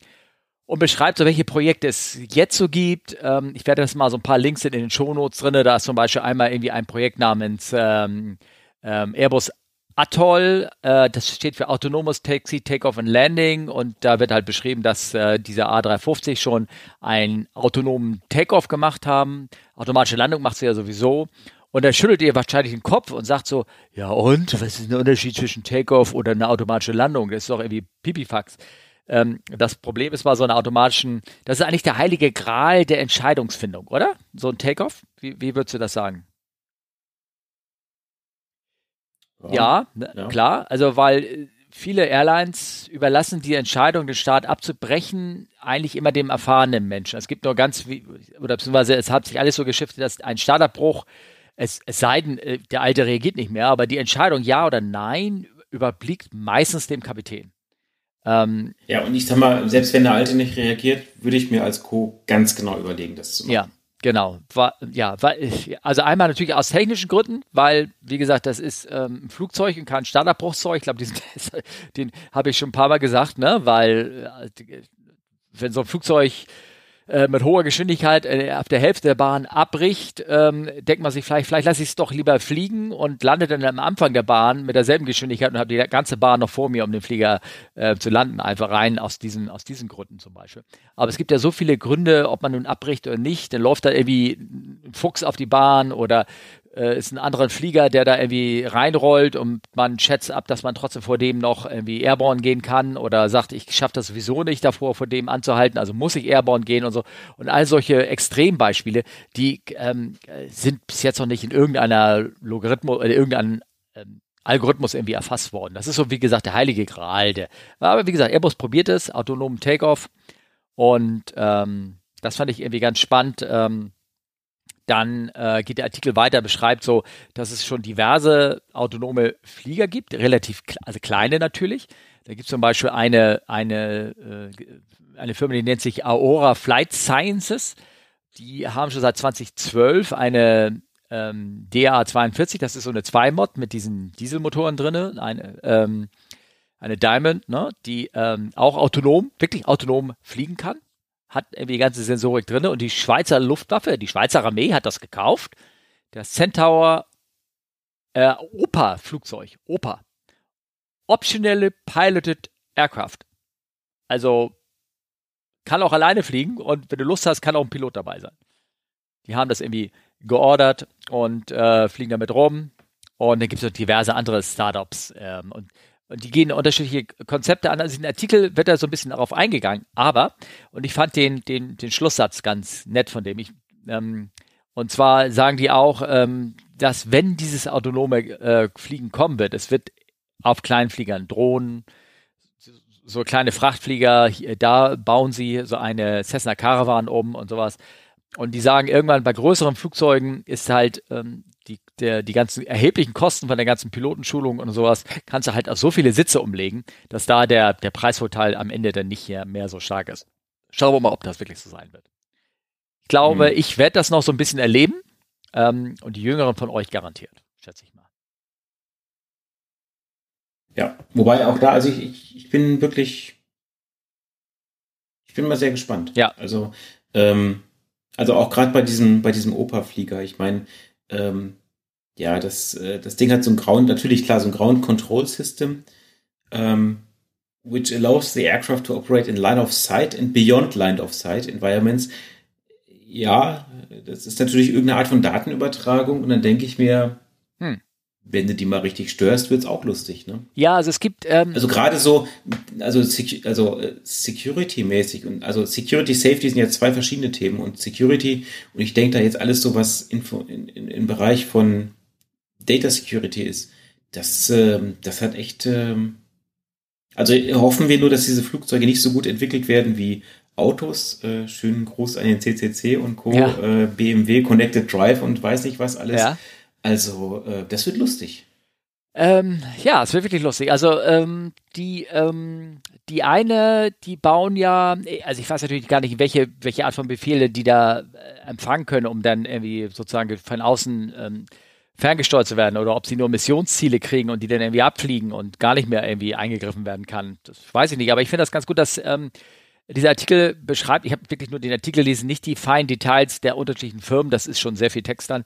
und beschreibt so, welche Projekte es jetzt so gibt. Ähm, ich werde das mal so ein paar Links in den Shownotes drin. Da ist zum Beispiel einmal irgendwie ein Projekt namens ähm, ähm, Airbus Atoll, äh, das steht für autonomes Taxi, Takeoff and Landing und da wird halt beschrieben, dass äh, diese A350 schon einen autonomen Takeoff gemacht haben. Automatische Landung macht sie ja sowieso. Und da schüttelt ihr wahrscheinlich den Kopf und sagt so, ja und, was ist der Unterschied zwischen Takeoff oder eine automatische Landung? Das ist doch irgendwie Pipifax. Ähm, das Problem ist bei so einer automatischen, das ist eigentlich der heilige Gral der Entscheidungsfindung, oder? So ein Takeoff? Wie, wie würdest du das sagen? Ja, ne, ja, klar. Also, weil äh, viele Airlines überlassen die Entscheidung, den Start abzubrechen, eigentlich immer dem erfahrenen Menschen. Es gibt nur ganz, oder beziehungsweise es hat sich alles so geschiftet, dass ein Startabbruch, es, es sei denn, äh, der Alte reagiert nicht mehr, aber die Entscheidung ja oder nein überblickt meistens dem Kapitän. Ähm, ja, und ich sag mal, selbst wenn der Alte nicht reagiert, würde ich mir als Co. ganz genau überlegen, das zu machen. Ja, Genau, war, ja, war, also einmal natürlich aus technischen Gründen, weil, wie gesagt, das ist ähm, ein Flugzeug und kein Starterbruchszeug. Ich glaube, den habe ich schon ein paar Mal gesagt, ne, weil äh, wenn so ein Flugzeug äh, mit hoher Geschwindigkeit äh, auf der Hälfte der Bahn abbricht, ähm, denkt man sich vielleicht, vielleicht lasse ich es doch lieber fliegen und landet dann am Anfang der Bahn mit derselben Geschwindigkeit und habe die ganze Bahn noch vor mir, um den Flieger äh, zu landen, einfach rein aus diesen, aus diesen Gründen zum Beispiel. Aber es gibt ja so viele Gründe, ob man nun abbricht oder nicht, dann läuft da irgendwie ein Fuchs auf die Bahn oder äh, ist ein anderer Flieger, der da irgendwie reinrollt und man schätzt ab, dass man trotzdem vor dem noch irgendwie Airborne gehen kann oder sagt, ich schaffe das sowieso nicht davor, vor dem anzuhalten, also muss ich Airborne gehen und so. Und all solche Extrembeispiele, die ähm, sind bis jetzt noch nicht in irgendeiner Logarithmus, äh, irgendeinem ähm, Algorithmus irgendwie erfasst worden. Das ist so, wie gesagt, der heilige Gral. Aber wie gesagt, Airbus probiert es, autonomen Takeoff. Und ähm, das fand ich irgendwie ganz spannend. Ähm, dann äh, geht der Artikel weiter, beschreibt so, dass es schon diverse autonome Flieger gibt, relativ, also kleine natürlich. Da gibt es zum Beispiel eine, eine, äh, eine Firma, die nennt sich Aora Flight Sciences. Die haben schon seit 2012 eine ähm, DA42, das ist so eine 2-Mod mit diesen Dieselmotoren drin, eine, ähm, eine Diamond, ne, die ähm, auch autonom, wirklich autonom fliegen kann hat irgendwie die ganze Sensorik drin und die Schweizer Luftwaffe, die Schweizer Armee hat das gekauft. Das Centaur äh, Opa Flugzeug, Opa. Optionelle Piloted Aircraft. Also kann auch alleine fliegen und wenn du Lust hast, kann auch ein Pilot dabei sein. Die haben das irgendwie geordert und äh, fliegen damit rum. Und dann gibt es noch diverse andere Startups. Ähm, und und die gehen unterschiedliche Konzepte an. Also in den Artikel wird da so ein bisschen darauf eingegangen. Aber, und ich fand den, den, den Schlusssatz ganz nett von dem. Ich, ähm, und zwar sagen die auch, ähm, dass wenn dieses autonome äh, Fliegen kommen wird, es wird auf kleinen Fliegern Drohnen, so kleine Frachtflieger, hier, da bauen sie so eine Cessna Caravan um und sowas. Und die sagen, irgendwann bei größeren Flugzeugen ist halt ähm, die, der, die ganzen erheblichen Kosten von der ganzen Pilotenschulung und sowas, kannst du halt auf so viele Sitze umlegen, dass da der, der Preisvorteil am Ende dann nicht mehr so stark ist. Schauen wir mal, ob das wirklich so sein wird. Ich glaube, hm. ich werde das noch so ein bisschen erleben ähm, und die Jüngeren von euch garantiert, schätze ich mal. Ja, wobei auch da, also ich, ich, ich bin wirklich, ich bin mal sehr gespannt. Ja. Also, ähm, also auch gerade bei diesem, bei diesem Opa-Flieger, ich meine, ähm, ja, das, äh, das Ding hat so ein Ground, natürlich klar, so ein Ground Control System, ähm, which allows the aircraft to operate in line of sight and beyond line of sight environments. Ja, das ist natürlich irgendeine Art von Datenübertragung und dann denke ich mir, hm wenn du die mal richtig störst, wird's auch lustig, ne? Ja, also es gibt. Ähm also gerade so, also, also äh, Security-mäßig und also Security Safety sind ja zwei verschiedene Themen und Security und ich denke da jetzt alles so was in, in, im Bereich von Data Security ist. Das, ähm, das hat echt. Ähm, also hoffen wir nur, dass diese Flugzeuge nicht so gut entwickelt werden wie Autos. Äh, schönen Gruß an den CCC und Co. Ja. Äh, BMW Connected Drive und weiß nicht was alles. Ja also, äh, das wird lustig. Ähm, ja, es wird wirklich lustig. Also ähm, die, ähm, die eine, die bauen ja, also ich weiß natürlich gar nicht, welche, welche Art von Befehle die da äh, empfangen können, um dann irgendwie sozusagen von außen ähm, ferngesteuert zu werden oder ob sie nur Missionsziele kriegen und die dann irgendwie abfliegen und gar nicht mehr irgendwie eingegriffen werden kann. Das weiß ich nicht, aber ich finde das ganz gut, dass ähm, dieser Artikel beschreibt, ich habe wirklich nur den Artikel gelesen, nicht die feinen Details der unterschiedlichen Firmen, das ist schon sehr viel Text dann,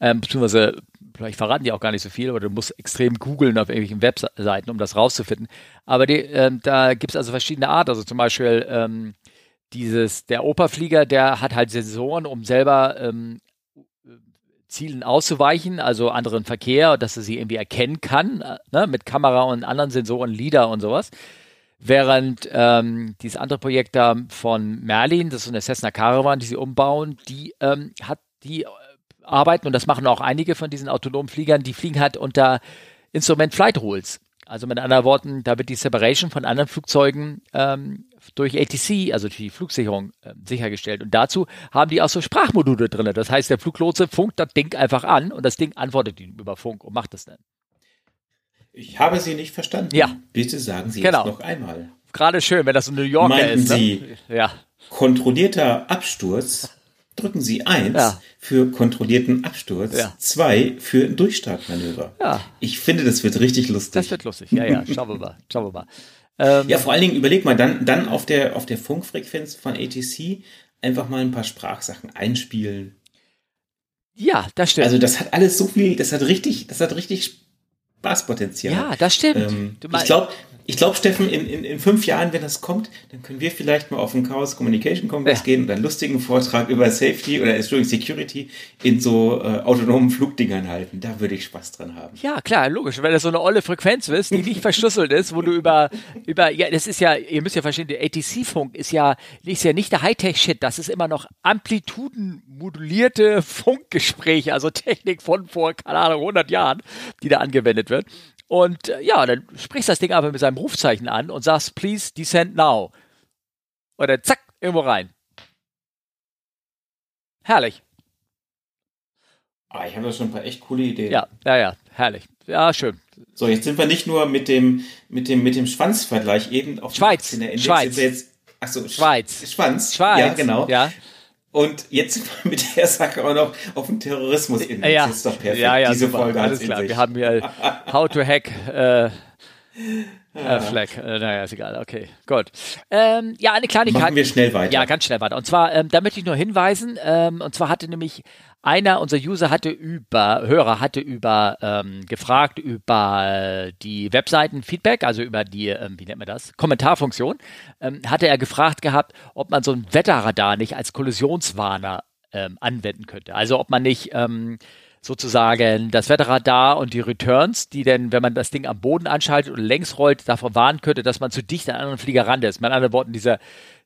ähm, beziehungsweise vielleicht verraten die auch gar nicht so viel, aber du musst extrem googeln auf irgendwelchen Webseiten, um das rauszufinden. Aber die, ähm, da gibt es also verschiedene Arten. Also zum Beispiel ähm, dieses, der Operflieger, der hat halt Sensoren, um selber ähm, Zielen auszuweichen, also anderen Verkehr, dass er sie irgendwie erkennen kann, äh, ne, mit Kamera und anderen Sensoren, LIDAR und sowas. Während ähm, dieses andere Projekt da von Merlin, das ist eine Cessna Caravan, die sie umbauen, die ähm, hat die arbeiten, und das machen auch einige von diesen autonomen Fliegern, die fliegen halt unter Instrument Flight Rules. Also mit anderen Worten, da wird die Separation von anderen Flugzeugen ähm, durch ATC, also die Flugsicherung, äh, sichergestellt. Und dazu haben die auch so Sprachmodule drin. Das heißt, der Fluglotse funkt das Ding einfach an und das Ding antwortet ihm über Funk und macht das dann. Ich habe Sie nicht verstanden. Ja. Bitte sagen Sie genau. noch einmal. Gerade schön, wenn das so New Meinten ist. Ne? Sie ja. kontrollierter Absturz drücken Sie eins ja. für kontrollierten Absturz, ja. zwei für Durchstartmanöver. Ja. Ich finde, das wird richtig lustig. Das wird lustig, ja, ja, schauen wir mal, schauen wir mal. Ähm, ja, vor allen Dingen überleg mal, dann, dann auf der, auf der Funkfrequenz von ATC einfach mal ein paar Sprachsachen einspielen. Ja, das stimmt. Also das hat alles so viel, das hat richtig, das hat richtig Spaßpotenzial. Ja, das stimmt. Ähm, ich glaube, ich glaube, Steffen, in, in, in fünf Jahren, wenn das kommt, dann können wir vielleicht mal auf den Chaos Communication Congress ja. gehen und einen lustigen Vortrag über Safety oder Security in so äh, autonomen Flugdingern halten. Da würde ich Spaß dran haben. Ja, klar, logisch. Wenn das so eine olle Frequenz ist, die nicht verschlüsselt ist, wo du über, über, ja, das ist ja, ihr müsst ja verstehen, der ATC-Funk ist ja, ist ja nicht der Hightech-Shit. Das ist immer noch amplitudenmodulierte Funkgespräche, also Technik von vor, keine Ahnung, 100 Jahren, die da angewendet wird. Und äh, ja, dann sprichst du das Ding einfach mit seinem Rufzeichen an und sagst, please descend now. Oder zack, irgendwo rein. Herrlich. Ah, ich habe da schon ein paar echt coole Ideen. Ja, ja, ja, herrlich. Ja, schön. So, jetzt sind wir nicht nur mit dem, mit dem, mit dem Schwanzvergleich eben auf Schweiz. In der Index Schweiz. Jetzt, achso, Schweiz. Schwanz. Schweiz. Ja, genau. Ja. Und jetzt sind wir mit der Sache auch noch auf dem Terrorismus in. Ja, das ist doch perfekt. Ja, ja, Diese super, Folge alles klar. Wir haben hier How to Hack äh, äh, Flag. Äh, naja, ist egal. Okay, gut. Ähm, ja, eine Kleinigkeit. Machen wir schnell weiter. Ja, ganz schnell weiter. Und zwar, ähm, da möchte ich nur hinweisen, ähm, und zwar hatte nämlich einer unserer User hatte über, Hörer hatte über, ähm, gefragt über die Webseiten-Feedback, also über die, ähm, wie nennt man das, Kommentarfunktion, ähm, hatte er gefragt gehabt, ob man so ein Wetterradar nicht als Kollisionswarner ähm, anwenden könnte. Also ob man nicht ähm, sozusagen das Wetterradar und die Returns, die denn, wenn man das Ding am Boden anschaltet und längs rollt, davor warnen könnte, dass man zu dicht an anderen Flieger ran ist. Mit anderen Worten, dieser,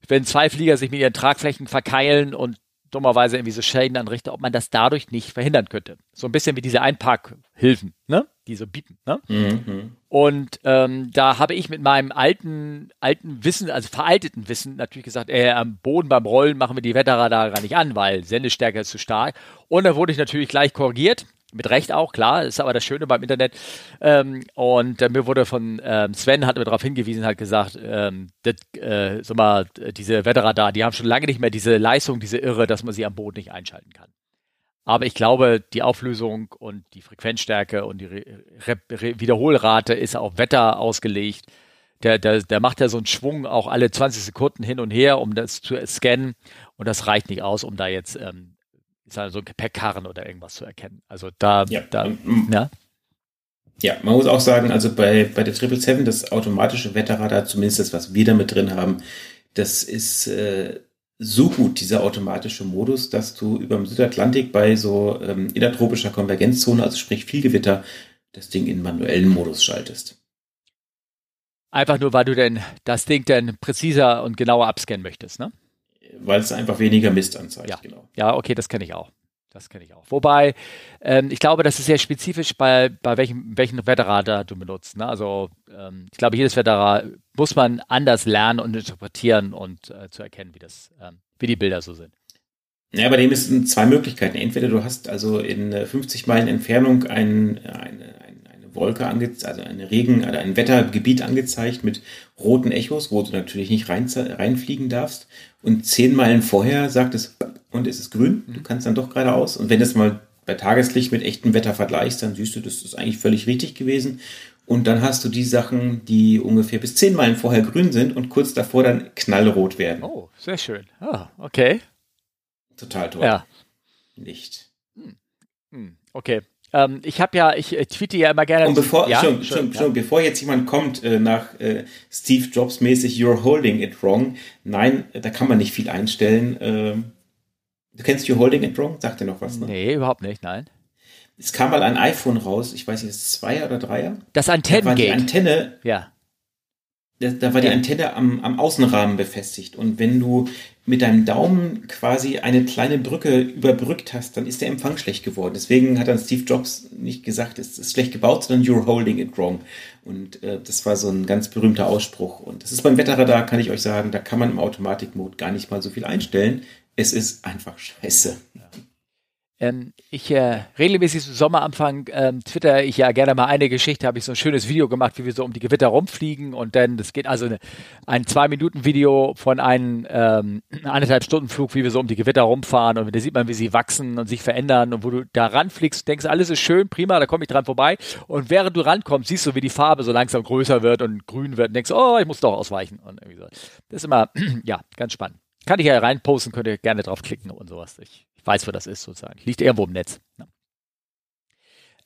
wenn zwei Flieger sich mit ihren Tragflächen verkeilen und dummerweise irgendwie so Schäden anrichte, ob man das dadurch nicht verhindern könnte. So ein bisschen wie diese Einparkhilfen, ne? die so bieten. Ne? Mhm. Und ähm, da habe ich mit meinem alten, alten Wissen, also veralteten Wissen, natürlich gesagt, äh, am Boden beim Rollen machen wir die Wetterradar gar nicht an, weil Sendestärke ist zu stark. Und da wurde ich natürlich gleich korrigiert. Mit Recht auch, klar, ist aber das Schöne beim Internet. Ähm, und äh, mir wurde von ähm, Sven, hat mir darauf hingewiesen, hat gesagt, ähm, das, äh, sag mal, diese Wetterradar, die haben schon lange nicht mehr diese Leistung, diese Irre, dass man sie am Boden nicht einschalten kann. Aber ich glaube, die Auflösung und die Frequenzstärke und die Re Re Wiederholrate ist auf Wetter ausgelegt. Der, der, der macht ja so einen Schwung auch alle 20 Sekunden hin und her, um das zu scannen. Und das reicht nicht aus, um da jetzt ähm, so ein Gepäckkarren oder irgendwas zu erkennen. Also da, ja. da, ja. Ja, man muss auch sagen, also bei, bei der 777, das automatische Wetterradar, zumindest das, was wir da mit drin haben, das ist äh, so gut, dieser automatische Modus, dass du über dem Südatlantik bei so ähm, innertropischer Konvergenzzone, also sprich viel Gewitter, das Ding in manuellen Modus schaltest. Einfach nur, weil du denn das Ding dann präziser und genauer abscannen möchtest, ne? Weil es einfach weniger Mist anzeigt. Ja, genau. ja okay, das kenne ich auch. Das kenne ich auch. Wobei, ähm, ich glaube, das ist sehr spezifisch bei, bei welchem, welchen Wetterradar du benutzt. Ne? Also ähm, ich glaube, jedes Wetterradar muss man anders lernen und interpretieren und äh, zu erkennen, wie das, ähm, wie die Bilder so sind. Ja, bei dem ist zwei Möglichkeiten. Entweder du hast also in 50 Meilen Entfernung ein, eine, Wolke angezeigt, also eine Regen, also ein Wettergebiet angezeigt mit roten Echos, wo du natürlich nicht rein, reinfliegen darfst. Und zehn Meilen vorher sagt es, und es ist grün, du kannst dann doch geradeaus. Und wenn du es mal bei Tageslicht mit echtem Wetter vergleichst, dann siehst du, das ist eigentlich völlig richtig gewesen. Und dann hast du die Sachen, die ungefähr bis zehn Meilen vorher grün sind und kurz davor dann knallrot werden. Oh, sehr schön. Ah, okay. Total toll. Ja. Nicht. Hm. hm. Okay. Ähm, ich habe ja, ich äh, tweete ja immer gerne. Und bevor, ja, schon, schon, schon, bevor jetzt jemand kommt äh, nach äh, Steve Jobs mäßig, you're holding it wrong. Nein, da kann man nicht viel einstellen. Ähm, du kennst You're holding it wrong? Sagt dir noch was? Ne? Nee, überhaupt nicht, nein. Es kam mal ein iPhone raus, ich weiß nicht, ist es Zweier oder Dreier? Das Antennengate. Da war die Antenne, ja da, da war die Antenne am, am Außenrahmen befestigt. Und wenn du mit deinem Daumen quasi eine kleine Brücke überbrückt hast, dann ist der Empfang schlecht geworden. Deswegen hat dann Steve Jobs nicht gesagt, es ist schlecht gebaut, sondern you're holding it wrong. Und äh, das war so ein ganz berühmter Ausspruch. Und das ist beim Wetterradar, kann ich euch sagen, da kann man im Automatikmod gar nicht mal so viel einstellen. Es ist einfach scheiße. Ähm, ich äh, regelmäßig zum Sommeranfang ähm, twitter ich ja gerne mal eine Geschichte, habe ich so ein schönes Video gemacht, wie wir so um die Gewitter rumfliegen und dann, das geht also eine, ein Zwei-Minuten-Video von einem ähm, eineinhalb Stunden Flug, wie wir so um die Gewitter rumfahren und da sieht man, wie sie wachsen und sich verändern und wo du da ranfliegst, denkst, alles ist schön, prima, da komme ich dran vorbei und während du rankommst, siehst du, wie die Farbe so langsam größer wird und grün wird und denkst, oh, ich muss doch ausweichen und irgendwie so. Das ist immer, ja, ganz spannend. Kann ich ja reinposten, könnt ihr gerne draufklicken und sowas. Ich weiß, wo das ist sozusagen. Liegt irgendwo im Netz. Ja.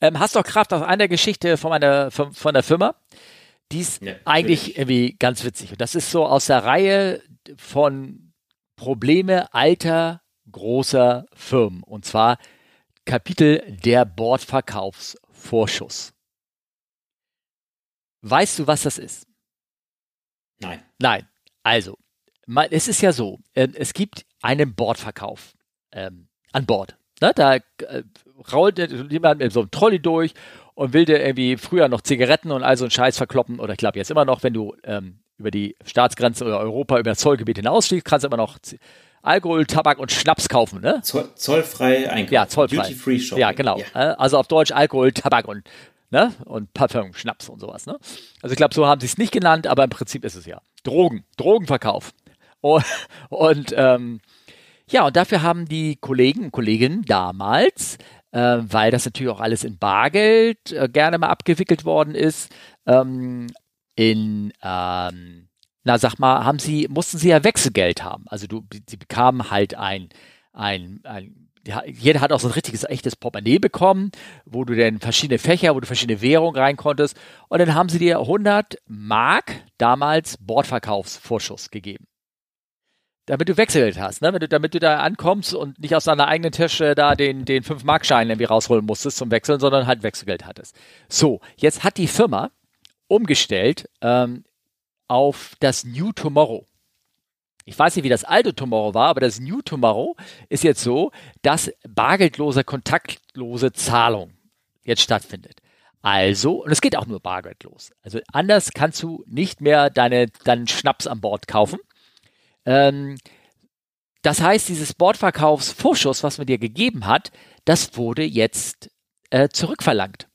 Ähm, hast du auch Kraft auf einer Geschichte von, meiner, von, von der Firma? Die ist ja, eigentlich irgendwie ganz witzig. Und das ist so aus der Reihe von Probleme alter, großer Firmen. Und zwar Kapitel der Bordverkaufsvorschuss. Weißt du, was das ist? Nein. Nein. Also, es ist ja so, ähm, es gibt einen Bordverkauf ähm, an Bord. Ne? Da äh, rault jemand mit so einem Trolley durch und will dir irgendwie früher noch Zigaretten und all so einen Scheiß verkloppen. Oder ich glaube jetzt immer noch, wenn du ähm, über die Staatsgrenze oder Europa, über das Zollgebiet hinausfliegst, kannst du immer noch Alkohol, Tabak und Schnaps kaufen, ne? Zoll, zollfrei einkaufen. Ja, zollfrei. Duty-free Shopping. Ja, genau. Ja. Äh, also auf Deutsch Alkohol, Tabak und ne? Und Parfum, Schnaps und sowas, ne? Also ich glaube, so haben sie es nicht genannt, aber im Prinzip ist es ja. Drogen, Drogenverkauf. Und, und ähm, ja, und dafür haben die Kollegen und Kolleginnen damals, äh, weil das natürlich auch alles in Bargeld äh, gerne mal abgewickelt worden ist, ähm, in ähm, na sag mal, haben sie, mussten sie ja Wechselgeld haben. Also du, sie bekamen halt ein, ein, ein jeder hat auch so ein richtiges, echtes Portemonnaie bekommen, wo du dann verschiedene Fächer, wo du verschiedene Währungen rein konntest. Und dann haben sie dir 100 Mark damals Bordverkaufsvorschuss gegeben damit du Wechselgeld hast, ne? Wenn du, damit du da ankommst und nicht aus deiner eigenen Tasche da den, den 5-Mark-Schein irgendwie rausholen musstest zum Wechseln, sondern halt Wechselgeld hattest. So, jetzt hat die Firma umgestellt ähm, auf das New Tomorrow. Ich weiß nicht, wie das alte Tomorrow war, aber das New Tomorrow ist jetzt so, dass bargeldlose, kontaktlose Zahlung jetzt stattfindet. Also, und es geht auch nur bargeldlos. Also anders kannst du nicht mehr deine, deinen Schnaps an Bord kaufen. Ähm, das heißt, dieses Bordverkaufsvorschuss, was man dir gegeben hat, das wurde jetzt äh, zurückverlangt.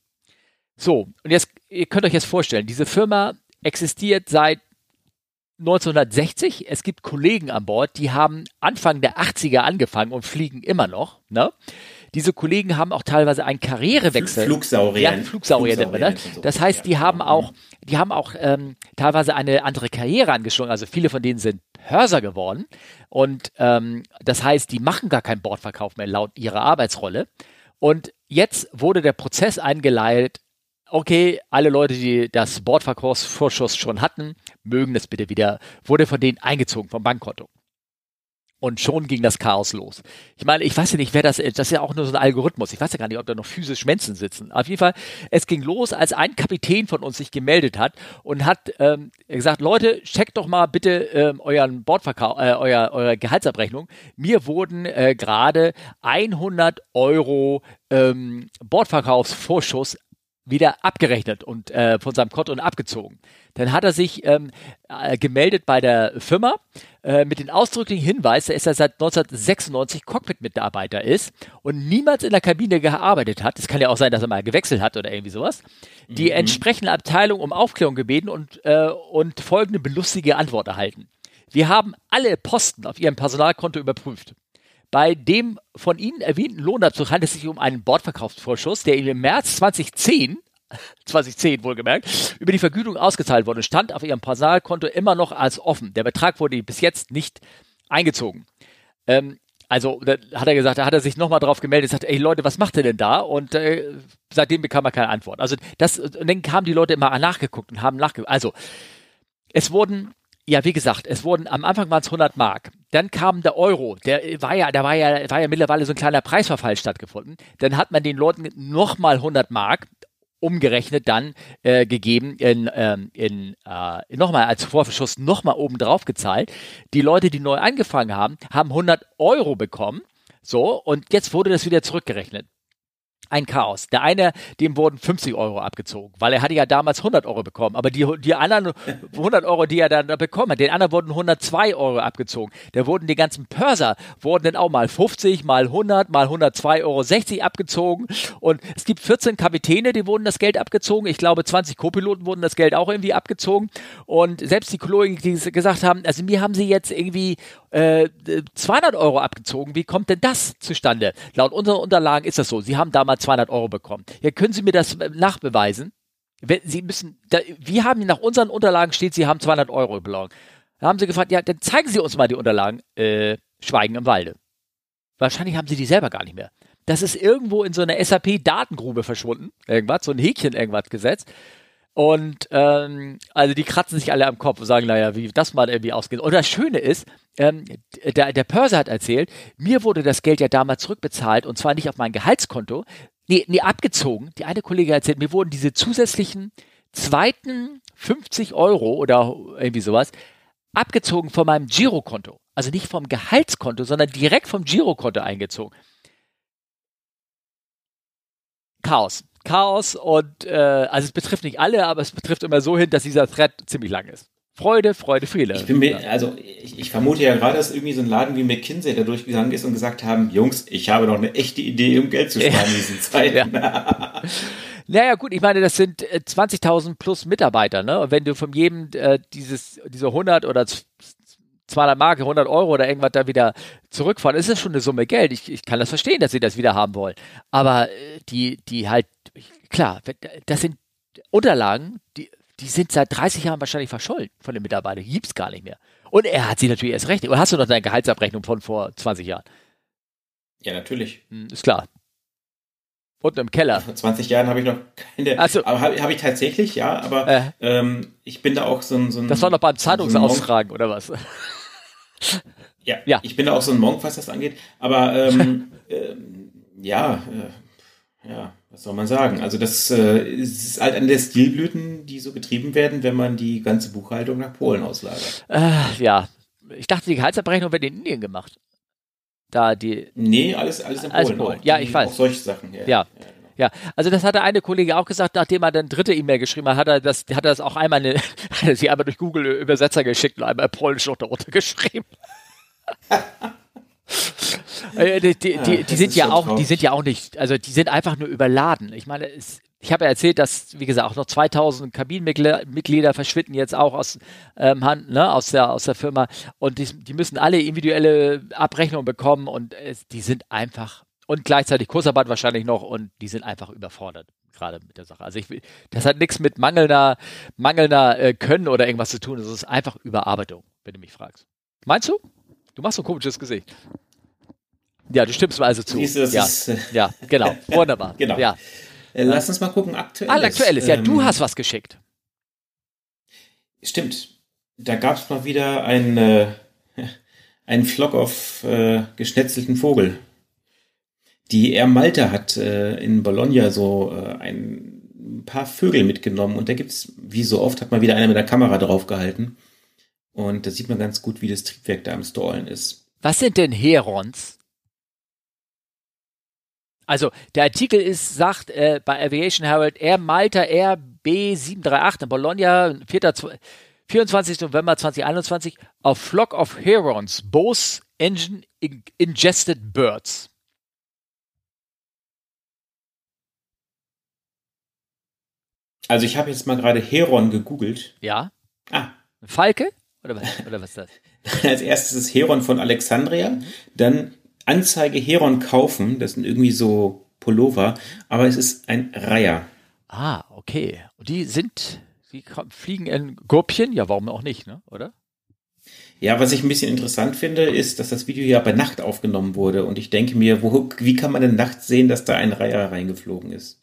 So, und jetzt, ihr könnt euch jetzt vorstellen, diese Firma existiert seit 1960. Es gibt Kollegen an Bord, die haben Anfang der 80er angefangen und fliegen immer noch. Ne? Diese Kollegen haben auch teilweise einen Karrierewechsel. Flugsaurier. Ja, Flugsaurier man das. Das heißt, die haben auch, die haben auch ähm, teilweise eine andere Karriere angeschwungen. Also viele von denen sind Hörser geworden. Und ähm, das heißt, die machen gar keinen Bordverkauf mehr laut ihrer Arbeitsrolle. Und jetzt wurde der Prozess eingeleitet, okay, alle Leute, die das Bordverkaufsvorschuss schon hatten, mögen das bitte wieder, wurde von denen eingezogen vom Bankkonto. Und schon ging das Chaos los. Ich meine, ich weiß ja nicht, wer das ist. Das ist ja auch nur so ein Algorithmus. Ich weiß ja gar nicht, ob da noch physisch Menschen sitzen. Auf jeden Fall, es ging los, als ein Kapitän von uns sich gemeldet hat und hat ähm, gesagt, Leute, checkt doch mal bitte ähm, euren Bordverkauf, äh, euer, eure Gehaltsabrechnung. Mir wurden äh, gerade 100 Euro ähm, Bordverkaufsvorschuss wieder abgerechnet und äh, von seinem Konto und abgezogen. Dann hat er sich ähm, äh, gemeldet bei der Firma äh, mit dem ausdrücklichen Hinweis, dass er seit 1996 Cockpit-Mitarbeiter ist und niemals in der Kabine gearbeitet hat. Es kann ja auch sein, dass er mal gewechselt hat oder irgendwie sowas. Die mhm. entsprechende Abteilung um Aufklärung gebeten und, äh, und folgende belustige Antwort erhalten. Wir haben alle Posten auf Ihrem Personalkonto überprüft. Bei dem von Ihnen erwähnten Lohnabzug handelt es sich um einen Bordverkaufsvorschuss, der im März 2010 2010 wohlgemerkt, über die Vergütung ausgezahlt wurde, stand auf ihrem Personalkonto immer noch als offen. Der Betrag wurde bis jetzt nicht eingezogen. Ähm, also da hat er gesagt, da hat er sich nochmal drauf gemeldet, sagt, ey Leute, was macht ihr denn da? Und äh, seitdem bekam er keine Antwort. Also das, und dann kamen die Leute immer nachgeguckt und haben nachgeguckt. Also es wurden ja, wie gesagt, es wurden am Anfang waren es 100 Mark. Dann kam der Euro. Der war ja, da war ja, war ja mittlerweile so ein kleiner Preisverfall stattgefunden. Dann hat man den Leuten nochmal 100 Mark umgerechnet dann äh, gegeben in, ähm, in äh, nochmal als Vorschuss nochmal oben drauf gezahlt. Die Leute, die neu angefangen haben, haben 100 Euro bekommen. So und jetzt wurde das wieder zurückgerechnet. Ein Chaos. Der eine, dem wurden 50 Euro abgezogen, weil er hatte ja damals 100 Euro bekommen. Aber die, die anderen 100 Euro, die er dann bekommen hat, den anderen wurden 102 Euro abgezogen. Da wurden die ganzen Pörser, wurden dann auch mal 50, mal 100, mal 102 Euro 60 abgezogen. Und es gibt 14 Kapitäne, die wurden das Geld abgezogen. Ich glaube, 20 Co-Piloten wurden das Geld auch irgendwie abgezogen. Und selbst die Kollegen, die gesagt haben, also mir haben sie jetzt irgendwie äh, 200 Euro abgezogen. Wie kommt denn das zustande? Laut unseren Unterlagen ist das so. Sie haben damals 200 Euro bekommen. Ja, können Sie mir das nachbeweisen? Sie müssen, da, wir haben nach unseren Unterlagen steht, Sie haben 200 Euro bekommen. Da haben sie gefragt, ja, dann zeigen Sie uns mal die Unterlagen. Äh, Schweigen im Walde. Wahrscheinlich haben sie die selber gar nicht mehr. Das ist irgendwo in so einer SAP-Datengrube verschwunden. Irgendwas, so ein Häkchen irgendwas gesetzt. Und ähm, also die kratzen sich alle am Kopf und sagen, naja, wie das mal irgendwie ausgeht. Und das Schöne ist, ähm, der, der Pörser hat erzählt, mir wurde das Geld ja damals zurückbezahlt und zwar nicht auf mein Gehaltskonto, nee, nee, abgezogen. Die eine Kollegin erzählt, mir wurden diese zusätzlichen zweiten 50 Euro oder irgendwie sowas abgezogen von meinem Girokonto. Also nicht vom Gehaltskonto, sondern direkt vom Girokonto eingezogen. Chaos. Chaos und äh, also es betrifft nicht alle, aber es betrifft immer so hin, dass dieser Thread ziemlich lang ist. Freude, Freude, Friede. Ich bin mir, also ich, ich vermute ja gerade, dass irgendwie so ein Laden wie McKinsey da durchgegangen ist und gesagt haben, Jungs, ich habe noch eine echte Idee, um Geld zu sparen in diesen Zeiten. Ja. naja, gut, ich meine, das sind 20.000 äh, plus Mitarbeiter, ne? Und wenn du von jedem äh, dieses, diese 100 oder 200 Mark, 100 Euro oder irgendwas da wieder zurückfahren, ist das schon eine Summe Geld. Ich, ich kann das verstehen, dass sie das wieder haben wollen. Aber äh, die, die halt, klar, das sind Unterlagen, die, die sind seit 30 Jahren wahrscheinlich verschollen von den Mitarbeitern. Die es gar nicht mehr. Und er hat sie natürlich erst recht. Und hast du noch deine Gehaltsabrechnung von vor 20 Jahren? Ja, natürlich. Hm, ist klar. Unten im Keller. Vor 20 Jahren habe ich noch keine. Also, aber habe hab ich tatsächlich, ja, aber äh, ähm, ich bin da auch so ein, so ein. Das war noch beim Zeitungsaustragen, so oder was? Ja, ja, ich bin da auch so ein Monk, was das angeht. Aber ähm, äh, ja, äh, ja, was soll man sagen? Also das äh, ist halt eine der Stilblüten, die so getrieben werden, wenn man die ganze Buchhaltung nach Polen auslagert. Äh, ja, ich dachte, die Gehaltsabrechnung wird in Indien gemacht da die. Nee, alles, alles in Polen. Alles Polen. Ja, ich weiß. Auch solche Sachen. Ja. ja. ja. Genau. Ja, also das hat der eine Kollege auch gesagt, nachdem er dann dritte E-Mail geschrieben hat, hat er das, hat er das auch einmal, eine, hat er sie einmal durch Google Übersetzer geschickt und einmal Polnisch noch darunter geschrieben. Äh, die, die, die, die sind ja auch, die sind ja auch nicht, also die sind einfach nur überladen. Ich meine, es, ich habe ja erzählt, dass, wie gesagt, auch noch 2000 Kabinenmitglieder verschwinden jetzt auch aus, ähm, ne, aus, der, aus der Firma und die, die müssen alle individuelle Abrechnungen bekommen und es, die sind einfach und gleichzeitig Kursarbeit wahrscheinlich noch und die sind einfach überfordert gerade mit der Sache. Also ich will, das hat nichts mit mangelnder, mangelnder äh, Können oder irgendwas zu tun. Das ist einfach Überarbeitung, wenn du mich fragst. Meinst du? Du machst so ein komisches Gesicht. Ja, du stimmst mir also zu. Siehst du, das ja. ist, äh, ja, genau. Wunderbar. genau. Ja. Äh, lass uns mal gucken, aktuell. Ah, aktuelles. Ja, ähm, du hast was geschickt. Stimmt. Da gab es mal wieder ein, äh, einen Flock auf äh, geschnetzelten Vogel. Die Air Malta hat äh, in Bologna so äh, ein paar Vögel mitgenommen und da gibt's, wie so oft, hat mal wieder einer mit der Kamera draufgehalten. Und da sieht man ganz gut, wie das Triebwerk da am Stallen ist. Was sind denn Herons? Also der Artikel ist, sagt äh, bei Aviation Herald, Air Malta Air B738 in Bologna, 4, 24. November 2021, a flock of herons, both engine ingested birds. Also ich habe jetzt mal gerade Heron gegoogelt. Ja. Ah. Falke? Oder was, oder was ist das? Als erstes ist Heron von Alexandria, dann Anzeige Heron kaufen, das sind irgendwie so Pullover, aber es ist ein Reiher. Ah, okay. Und die sind, die fliegen in Gruppchen, ja, warum auch nicht, ne? oder? Ja, was ich ein bisschen interessant finde, ist, dass das Video ja bei Nacht aufgenommen wurde und ich denke mir, wo, wie kann man denn nachts sehen, dass da ein Reiher reingeflogen ist?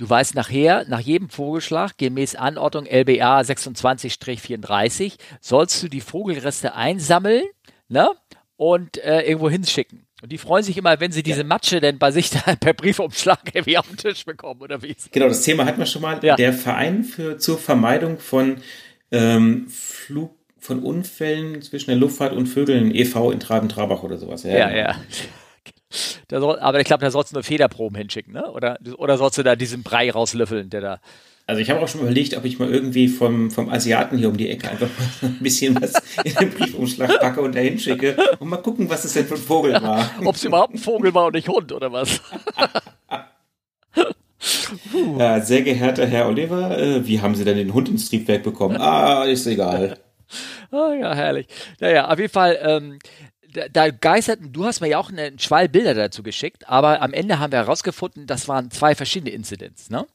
Du weißt nachher, nach jedem Vogelschlag, gemäß Anordnung LBA 26-34, sollst du die Vogelreste einsammeln ne, und äh, irgendwo hinschicken. Und die freuen sich immer, wenn sie diese ja. Matsche denn bei sich da per Briefumschlag irgendwie auf den Tisch bekommen, oder wie? Genau, das Thema hatten wir schon mal. Ja. Der Verein für, zur Vermeidung von ähm, Flug, von Unfällen zwischen der Luftfahrt und Vögeln e.V. in Traben-Trabach oder sowas. Ja, ja. Genau. ja. Soll, aber ich glaube, da sollst du nur Federproben hinschicken, ne? Oder, oder sollst du da diesen Brei rauslöffeln, der da. Also ich habe auch schon überlegt, ob ich mal irgendwie vom, vom Asiaten hier um die Ecke einfach mal ein bisschen was in den Briefumschlag packe und dahin schicke und mal gucken, was es denn für ein Vogel war. ob es überhaupt ein Vogel war und nicht Hund oder was? ja, sehr geehrter Herr Oliver, äh, wie haben Sie denn den Hund ins Triebwerk bekommen? Ah, ist egal. Oh, ja, herrlich. Naja, auf jeden Fall, ähm, da, da geisterten, du hast mir ja auch einen Schwall Bilder dazu geschickt, aber am Ende haben wir herausgefunden, das waren zwei verschiedene Incidents, ne?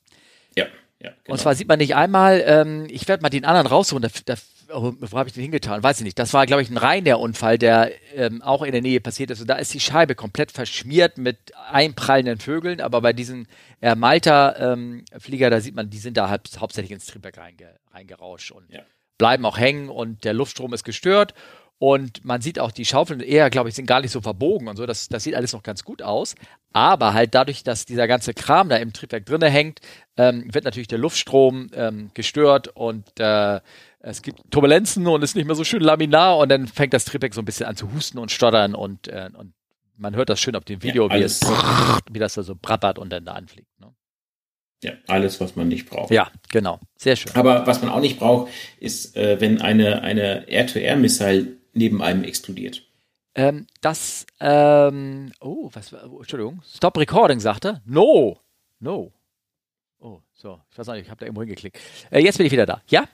Ja. Ja, genau. Und zwar sieht man nicht einmal, ähm, ich werde mal den anderen rausholen, da, da, oh, wo habe ich den hingetan? Weiß ich nicht. Das war, glaube ich, ein reiner Unfall, der ähm, auch in der Nähe passiert ist. Und da ist die Scheibe komplett verschmiert mit einprallenden Vögeln. Aber bei diesen äh, Malta-Flieger, ähm, da sieht man, die sind da halt hauptsächlich ins Triebwerk reinge reingerauscht und ja. bleiben auch hängen und der Luftstrom ist gestört. Und man sieht auch, die Schaufeln eher, glaube ich, sind gar nicht so verbogen und so. Das, das sieht alles noch ganz gut aus. Aber halt dadurch, dass dieser ganze Kram da im Triebwerk drinne hängt, ähm, wird natürlich der Luftstrom ähm, gestört und äh, es gibt Turbulenzen und ist nicht mehr so schön laminar und dann fängt das Triebwerk so ein bisschen an zu husten und stottern und, äh, und man hört das schön auf dem Video, ja, wie, es, wie das da so brabbert und dann da anfliegt. Ne? Ja, alles, was man nicht braucht. Ja, genau. Sehr schön. Aber was man auch nicht braucht, ist, äh, wenn eine, eine Air-to-Air-Missile neben einem explodiert. Ähm, das, ähm, oh, was war, oh, Entschuldigung, Stop Recording, sagte. No, no. Oh, so, ich weiß nicht, ich habe da irgendwo hingeklickt. Äh, jetzt bin ich wieder da. Ja?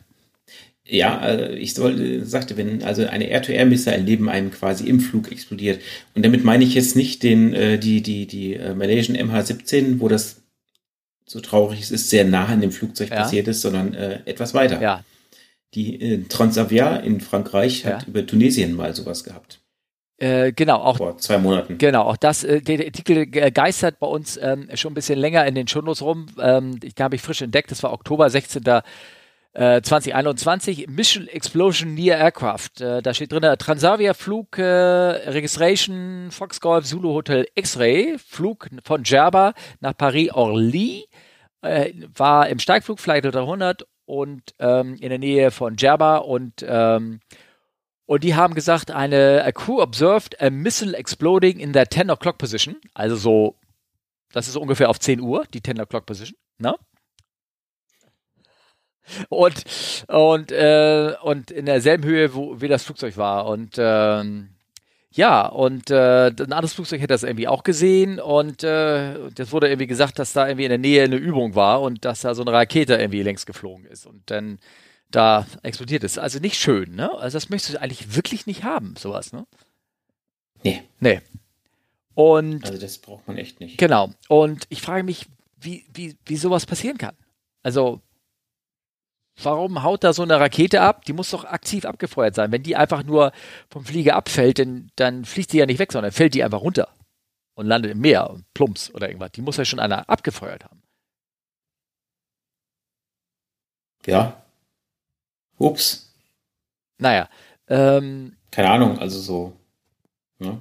Ja, äh, ich soll, sagte, wenn also eine Air-to-Air-Missile neben einem quasi im Flug explodiert. Und damit meine ich jetzt nicht den, äh, die, die, die äh, Malaysian MH17, wo das so traurig es ist, sehr nah an dem Flugzeug ja. passiert ist, sondern äh, etwas weiter. Ja, die äh, Transavia in Frankreich hat ja. über Tunesien mal sowas gehabt. Äh, genau, auch vor zwei Monaten. Genau, auch das, äh, der, Artikel geistert bei uns ähm, schon ein bisschen länger in den Shownotes rum. Ähm, ich habe ich frisch entdeckt, das war Oktober 16. Äh, 2021, Mission Explosion Near Aircraft. Äh, da steht drin, Transavia Flug, äh, Registration, Fox Golf, Zulu Hotel X-Ray, Flug von Djerba nach Paris-Orly, äh, war im Steigflug Flight 300 und ähm, in der Nähe von Djerba und ähm, und die haben gesagt, eine a crew observed a missile exploding in their 10 o'clock position. Also so, das ist ungefähr auf 10 Uhr, die 10 o'clock position. Ne? Und, und, äh, und in derselben Höhe, wo wie das Flugzeug war. Und ähm, ja, und äh, ein anderes Flugzeug hätte das irgendwie auch gesehen und äh, das wurde irgendwie gesagt, dass da irgendwie in der Nähe eine Übung war und dass da so eine Rakete irgendwie längs geflogen ist und dann da explodiert ist. Also nicht schön, ne? Also das möchtest du eigentlich wirklich nicht haben, sowas, ne? Nee. Nee. Und also das braucht man echt nicht. Genau. Und ich frage mich, wie, wie, wie sowas passieren kann. Also Warum haut da so eine Rakete ab? Die muss doch aktiv abgefeuert sein. Wenn die einfach nur vom Flieger abfällt, dann, dann fliegt die ja nicht weg, sondern fällt die einfach runter und landet im Meer und plumps oder irgendwas. Die muss ja schon einer abgefeuert haben. Ja. Ups. Naja. Ähm, Keine Ahnung, also so. Ne?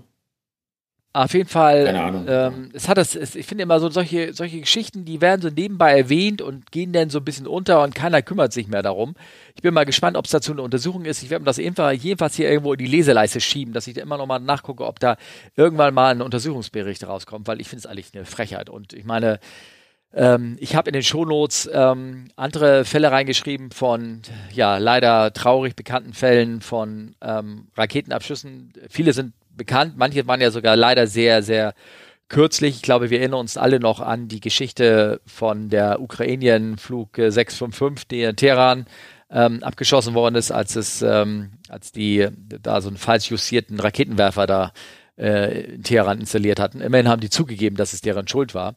Auf jeden Fall, Keine Ahnung. Ähm, es hat das, es, ich finde immer so solche, solche Geschichten, die werden so nebenbei erwähnt und gehen dann so ein bisschen unter und keiner kümmert sich mehr darum. Ich bin mal gespannt, ob es dazu eine Untersuchung ist. Ich werde mir das jedenfalls hier irgendwo in die Leseleiste schieben, dass ich da immer noch mal nachgucke, ob da irgendwann mal ein Untersuchungsbericht rauskommt, weil ich finde es eigentlich eine Frechheit. Und ich meine, ähm, ich habe in den Shownotes ähm, andere Fälle reingeschrieben von, ja, leider traurig bekannten Fällen von ähm, Raketenabschüssen. Viele sind bekannt. Manche waren ja sogar leider sehr, sehr kürzlich. Ich glaube, wir erinnern uns alle noch an die Geschichte von der Ukrainien-Flug 655, der in Teheran ähm, abgeschossen worden ist, als es, ähm, als die da so einen falsch justierten Raketenwerfer da äh, in Teheran installiert hatten. Immerhin haben die zugegeben, dass es deren Schuld war.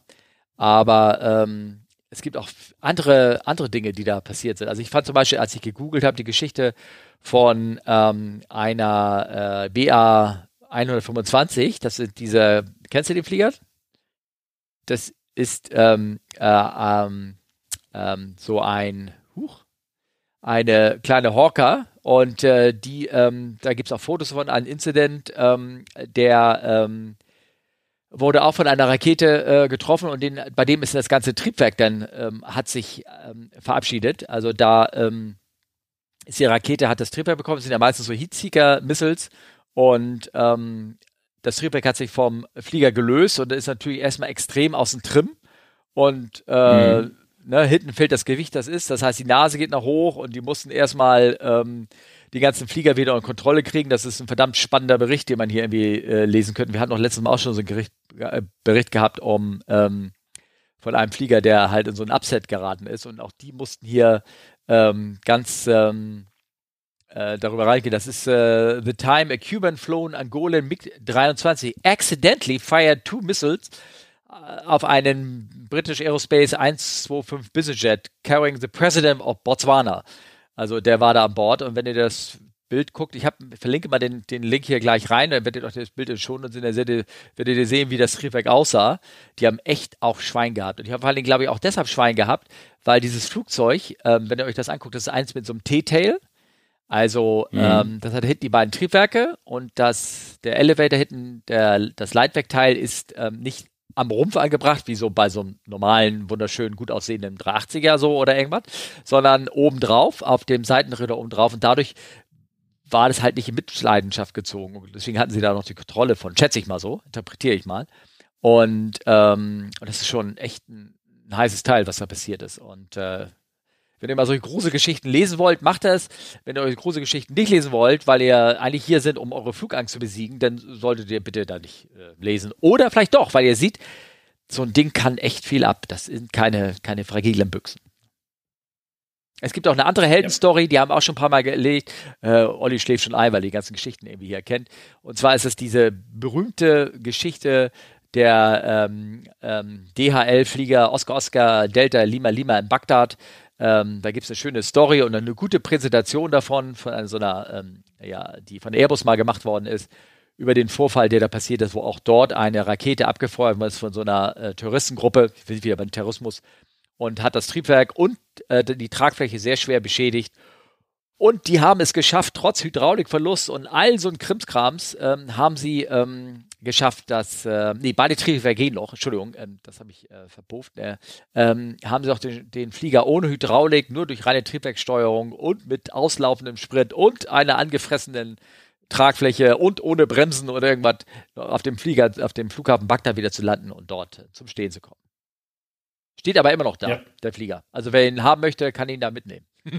Aber ähm, es gibt auch andere, andere Dinge, die da passiert sind. Also ich fand zum Beispiel, als ich gegoogelt habe, die Geschichte von ähm, einer äh, BA 125, das sind diese, kennst du den Flieger? Das ist ähm, äh, ähm, ähm, so ein, huch, eine kleine Hawker und äh, die, ähm, da gibt es auch Fotos von einem Incident, ähm, der ähm, wurde auch von einer Rakete äh, getroffen und den, bei dem ist das ganze Triebwerk dann hat sich verabschiedet. Also da ist die Rakete hat das Triebwerk bekommen, das sind ja meistens so Heatseeker-Missiles und ähm, das Triebwerk hat sich vom Flieger gelöst und ist natürlich erstmal extrem aus dem Trim. Und äh, mhm. ne, hinten fällt das Gewicht, das ist. Das heißt, die Nase geht nach hoch und die mussten erstmal ähm, die ganzen Flieger wieder unter Kontrolle kriegen. Das ist ein verdammt spannender Bericht, den man hier irgendwie äh, lesen könnte. Wir hatten noch letztes Mal auch schon so einen Gericht, äh, Bericht gehabt um ähm, von einem Flieger, der halt in so ein Upset geraten ist. Und auch die mussten hier ähm, ganz ähm, äh, darüber reingehen. Das ist äh, The Time a Cuban flown Angolan MiG-23 accidentally fired two missiles äh, auf einen British Aerospace 125 Business Jet carrying the President of Botswana. Also der war da an Bord und wenn ihr das Bild guckt, ich hab, verlinke mal den, den Link hier gleich rein, dann werdet ihr euch das Bild schon und sehen, dann werdet ihr sehen, wie das Triebwerk aussah. Die haben echt auch Schwein gehabt. Und ich habe vor allem, glaube ich, auch deshalb Schwein gehabt, weil dieses Flugzeug, ähm, wenn ihr euch das anguckt, das ist eins mit so einem T-Tail. Also mhm. ähm, das hat hinten die beiden Triebwerke und das, der Elevator hinten, der, das Leitwerkteil ist ähm, nicht am Rumpf angebracht, wie so bei so einem normalen, wunderschönen, gut aussehenden 380er so oder irgendwas, sondern obendrauf, auf dem Seitenritter obendrauf und dadurch war das halt nicht in Mitleidenschaft gezogen. Und deswegen hatten sie da noch die Kontrolle von, schätze ich mal so, interpretiere ich mal. Und, ähm, und das ist schon echt ein, ein heißes Teil, was da passiert ist. Und äh, wenn ihr mal solche große Geschichten lesen wollt, macht das. Wenn ihr eure große Geschichten nicht lesen wollt, weil ihr eigentlich hier sind, um eure Flugangst zu besiegen, dann solltet ihr bitte da nicht äh, lesen. Oder vielleicht doch, weil ihr seht, so ein Ding kann echt viel ab. Das sind keine, keine fragilen Büchsen. Es gibt auch eine andere Heldenstory, die haben auch schon ein paar Mal gelegt. Äh, Olli schläft schon ein, weil die ganzen Geschichten irgendwie hier kennt. Und zwar ist es diese berühmte Geschichte der ähm, ähm, DHL-Flieger Oscar Oscar Delta Lima Lima in Bagdad, ähm, da gibt es eine schöne Story und eine gute Präsentation davon, von so einer, ähm, ja, die von Airbus mal gemacht worden ist, über den Vorfall, der da passiert ist, wo auch dort eine Rakete abgefeuert wurde von so einer äh, Terroristengruppe, wir sind wieder beim Terrorismus, und hat das Triebwerk und äh, die Tragfläche sehr schwer beschädigt. Und die haben es geschafft, trotz Hydraulikverlust und all so ein Krimskrams, ähm, haben sie ähm, geschafft, dass, äh, nee, beide Triebwerke gehen noch, Entschuldigung, ähm, das habe ich äh, verpufft, äh, ähm, haben sie auch den, den, Flieger ohne Hydraulik, nur durch reine Triebwerksteuerung und mit auslaufendem Sprit und einer angefressenen Tragfläche und ohne Bremsen oder irgendwas auf dem Flieger, auf dem Flughafen Bagdad wieder zu landen und dort äh, zum Stehen zu kommen. Steht aber immer noch da, ja. der Flieger. Also wer ihn haben möchte, kann ihn da mitnehmen.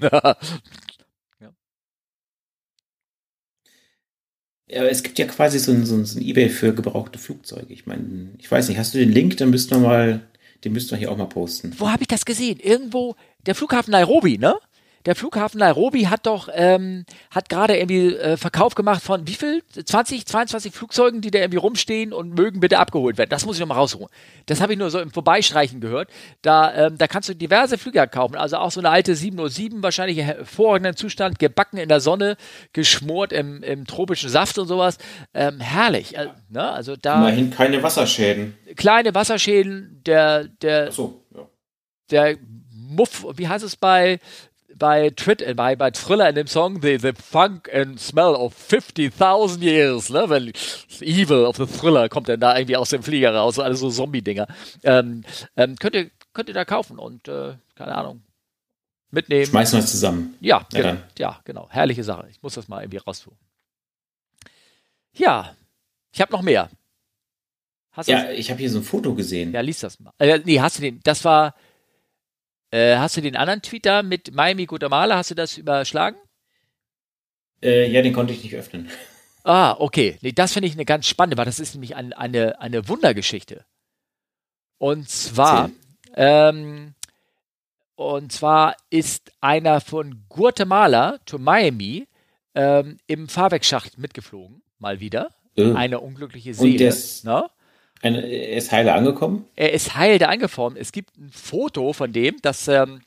Ja, es gibt ja quasi so ein, so, ein, so ein Ebay für gebrauchte Flugzeuge. Ich meine, ich weiß nicht, hast du den Link? Dann müssten wir mal, den müssten wir hier auch mal posten. Wo habe ich das gesehen? Irgendwo, der Flughafen Nairobi, ne? Der Flughafen Nairobi hat doch, ähm, hat gerade irgendwie äh, Verkauf gemacht von wie viel? 20, 22 Flugzeugen, die da irgendwie rumstehen und mögen bitte abgeholt werden. Das muss ich nochmal rausholen. Das habe ich nur so im Vorbeistreichen gehört. Da, ähm, da kannst du diverse Flüge kaufen. Also auch so eine alte 707, wahrscheinlich in hervorragenden Zustand, gebacken in der Sonne, geschmort im, im tropischen Saft und sowas. Ähm, herrlich. Also, ne? also da. Immerhin keine Wasserschäden. Kleine Wasserschäden, der, der, so, ja. der Muff, wie heißt es bei bei, Trit äh, bei, bei Thriller in dem Song The, the Funk and Smell of 50.000 Years, ne? Wenn Evil of the Thriller kommt dann da irgendwie aus dem Flieger raus, alles so Zombie-Dinger. Ähm, ähm, könnt, ihr, könnt ihr da kaufen und, äh, keine Ahnung, mitnehmen. Schmeißen wir es zusammen. Ja, ja, genau, ja, genau. Herrliche Sache. Ich muss das mal irgendwie raustun. Ja, ich habe noch mehr. Hast ja, ich habe hier so ein Foto gesehen. Ja, lies das mal. Äh, nee, hast du den? Das war äh, hast du den anderen Tweet da mit Miami Guatemala, hast du das überschlagen? Äh, ja, den konnte ich nicht öffnen. Ah, okay. Nee, das finde ich eine ganz spannende, weil das ist nämlich ein, eine, eine Wundergeschichte. Und zwar, ähm, und zwar ist einer von Guatemala to Miami ähm, im Fahrwerksschacht mitgeflogen, mal wieder. Oh. Eine unglückliche Seele. Und des, ne? Er ist heile angekommen? Er ist heil da angekommen. Es gibt ein Foto von dem, das ähm,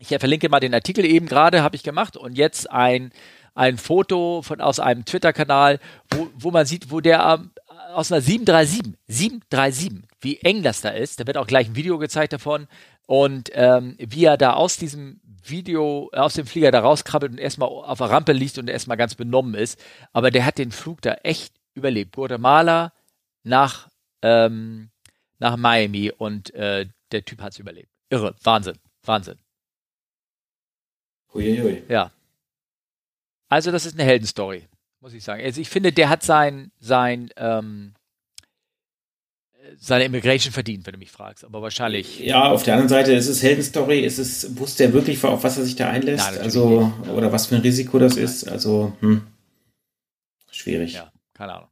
ich verlinke mal den Artikel eben gerade, habe ich gemacht und jetzt ein ein Foto von aus einem Twitter-Kanal, wo, wo man sieht, wo der ähm, aus einer 737, 737, wie eng das da ist. Da wird auch gleich ein Video gezeigt davon und ähm, wie er da aus diesem Video, aus dem Flieger da rauskrabbelt und erstmal auf der Rampe liegt und erstmal ganz benommen ist. Aber der hat den Flug da echt überlebt. Guatemala, nach, ähm, nach Miami und äh, der Typ hat es überlebt. Irre, Wahnsinn, Wahnsinn. Huiuiui. Ja. Also das ist eine Heldenstory. muss ich sagen. Also ich finde, der hat sein, sein, ähm, seine Immigration verdient, wenn du mich fragst. Aber wahrscheinlich. Ja, auf der anderen Seite ist es Heldenstory, ist es, wusste er wirklich, auf was er sich da einlässt? Nein, also, nicht. oder was für ein Risiko das Nein. ist? Also, hm. Schwierig. Ja, keine Ahnung.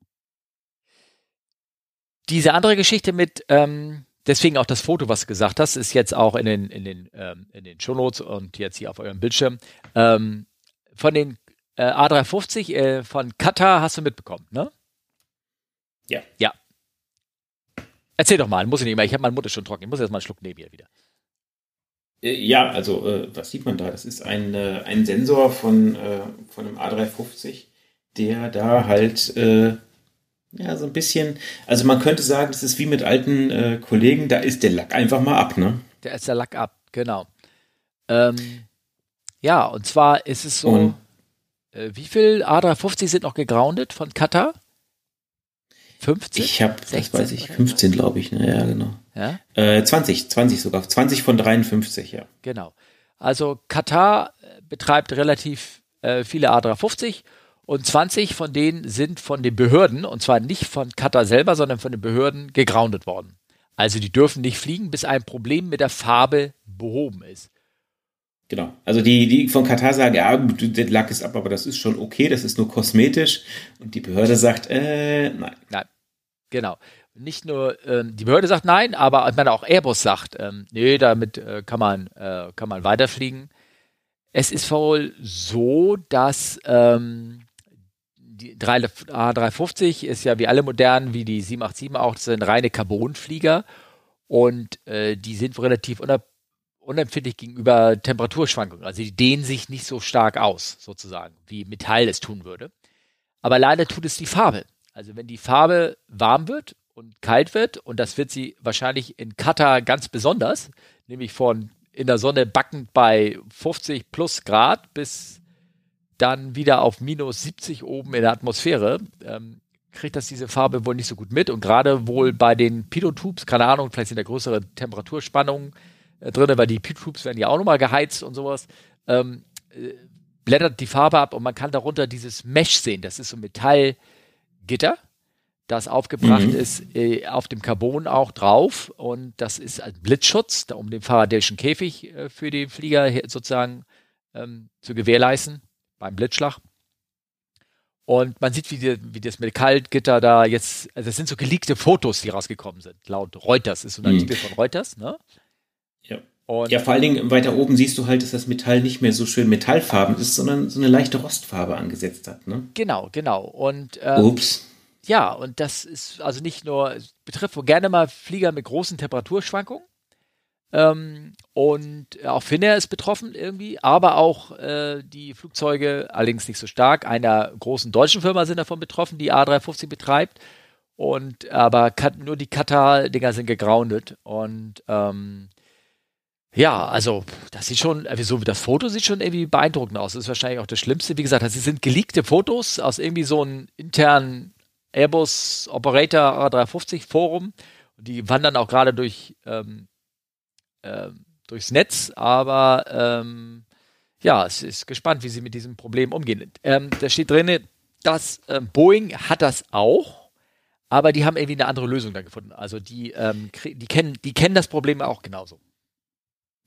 Diese andere Geschichte mit, ähm, deswegen auch das Foto, was du gesagt hast, ist jetzt auch in den, in den, ähm, in den Shownotes und jetzt hier auf eurem Bildschirm. Ähm, von den äh, A350 äh, von Qatar hast du mitbekommen, ne? Ja. Ja. Erzähl doch mal, muss ich nicht mehr, ich habe meinen Mund schon trocken, ich muss jetzt mal einen Schluck nehmen hier wieder. Äh, ja, also äh, was sieht man da? Das ist ein, äh, ein Sensor von, äh, von einem A350, der da halt äh, ja so ein bisschen, also man könnte sagen, das ist wie mit alten äh, Kollegen, da ist der Lack einfach mal ab, ne? Der ist der Lack ab, genau. Ähm, ja, und zwar ist es so, und, äh, wie viel A350 sind noch gegroundet von Qatar? 15? Ich habe, das weiß ich, 15 glaube ich, ne? ja genau. Ja? Äh, 20, 20 sogar, 20 von 53, ja. Genau. Also Katar äh, betreibt relativ äh, viele A350 und 20 von denen sind von den Behörden, und zwar nicht von Katar selber, sondern von den Behörden gegroundet worden. Also die dürfen nicht fliegen, bis ein Problem mit der Farbe behoben ist. Genau. Also die, die von Katar sagen, ja, der Lack ist ab, aber das ist schon okay, das ist nur kosmetisch. Und die Behörde sagt, äh, nein. Nein. Genau. Nicht nur ähm, die Behörde sagt nein, aber ich meine auch Airbus sagt, ähm, nee, damit äh, kann man äh, kann man weiterfliegen. Es ist wohl so, dass ähm, die A350 ist ja wie alle modernen, wie die 787 auch, sind reine Carbonflieger und äh, die sind relativ unabhängig unempfindlich gegenüber Temperaturschwankungen. Also die dehnen sich nicht so stark aus, sozusagen, wie Metall es tun würde. Aber leider tut es die Farbe. Also wenn die Farbe warm wird und kalt wird, und das wird sie wahrscheinlich in Katar ganz besonders, nämlich von in der Sonne backend bei 50 plus Grad bis dann wieder auf minus 70 oben in der Atmosphäre, ähm, kriegt das diese Farbe wohl nicht so gut mit. Und gerade wohl bei den Pilotubes, keine Ahnung, vielleicht sind da größere Temperaturspannungen, äh, drin, weil die Pit-Troops werden ja auch nochmal geheizt und sowas. Ähm, äh, blättert die Farbe ab und man kann darunter dieses Mesh sehen. Das ist so Metallgitter, das aufgebracht mhm. ist äh, auf dem Carbon auch drauf und das ist ein Blitzschutz, um den Faradayschen Käfig äh, für den Flieger sozusagen ähm, zu gewährleisten beim Blitzschlag. Und man sieht, wie, die, wie das Metallgitter da jetzt, also das sind so geleakte Fotos, die rausgekommen sind, laut Reuters, ist so ein mhm. Artikel von Reuters, ne? Ja. Und ja, vor allen Dingen weiter oben siehst du halt, dass das Metall nicht mehr so schön metallfarben ist, sondern so eine leichte Rostfarbe angesetzt hat. Ne? Genau, genau. Und ähm, Ups. Ja, und das ist also nicht nur, betrifft wohl gerne mal Flieger mit großen Temperaturschwankungen. Ähm, und auch Finnair ist betroffen irgendwie, aber auch äh, die Flugzeuge, allerdings nicht so stark, einer großen deutschen Firma sind davon betroffen, die A350 betreibt. Und aber nur die Katar-Dinger sind gegroundet. Und ähm, ja, also das sieht schon, äh, so das Foto sieht schon irgendwie beeindruckend aus. Das ist wahrscheinlich auch das Schlimmste. Wie gesagt, das sind geleakte Fotos aus irgendwie so einem internen Airbus Operator A350 Forum. Die wandern auch gerade durch ähm, äh, durchs Netz, aber ähm, ja, es ist gespannt, wie sie mit diesem Problem umgehen. Ähm, da steht drin, dass ähm, Boeing hat das auch, aber die haben irgendwie eine andere Lösung da gefunden. Also die, ähm, die kennen, die kennen das Problem auch genauso.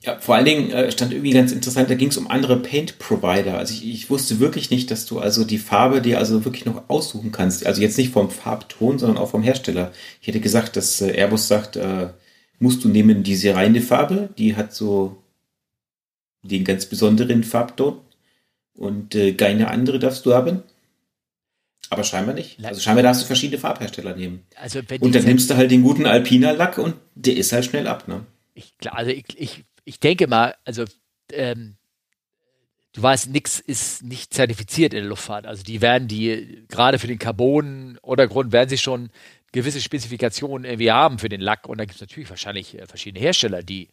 Ja, vor allen Dingen äh, stand irgendwie ganz interessant, da ging es um andere Paint-Provider. Also ich, ich wusste wirklich nicht, dass du also die Farbe dir also wirklich noch aussuchen kannst. Also jetzt nicht vom Farbton, sondern auch vom Hersteller. Ich hätte gesagt, dass äh, Airbus sagt, äh, musst du nehmen diese reine Farbe, die hat so den ganz besonderen Farbton und äh, keine andere darfst du haben. Aber scheinbar nicht. Also scheinbar darfst du verschiedene Farbhersteller nehmen. Also und dann nimmst du halt den guten Alpina Lack und der ist halt schnell ab, ne? Ich, also ich, ich ich denke mal, also ähm, du weißt, nichts ist nicht zertifiziert in der Luftfahrt. Also die werden die, gerade für den Carbon-Untergrund, werden sie schon gewisse Spezifikationen irgendwie haben für den Lack. Und da gibt es natürlich wahrscheinlich äh, verschiedene Hersteller, die,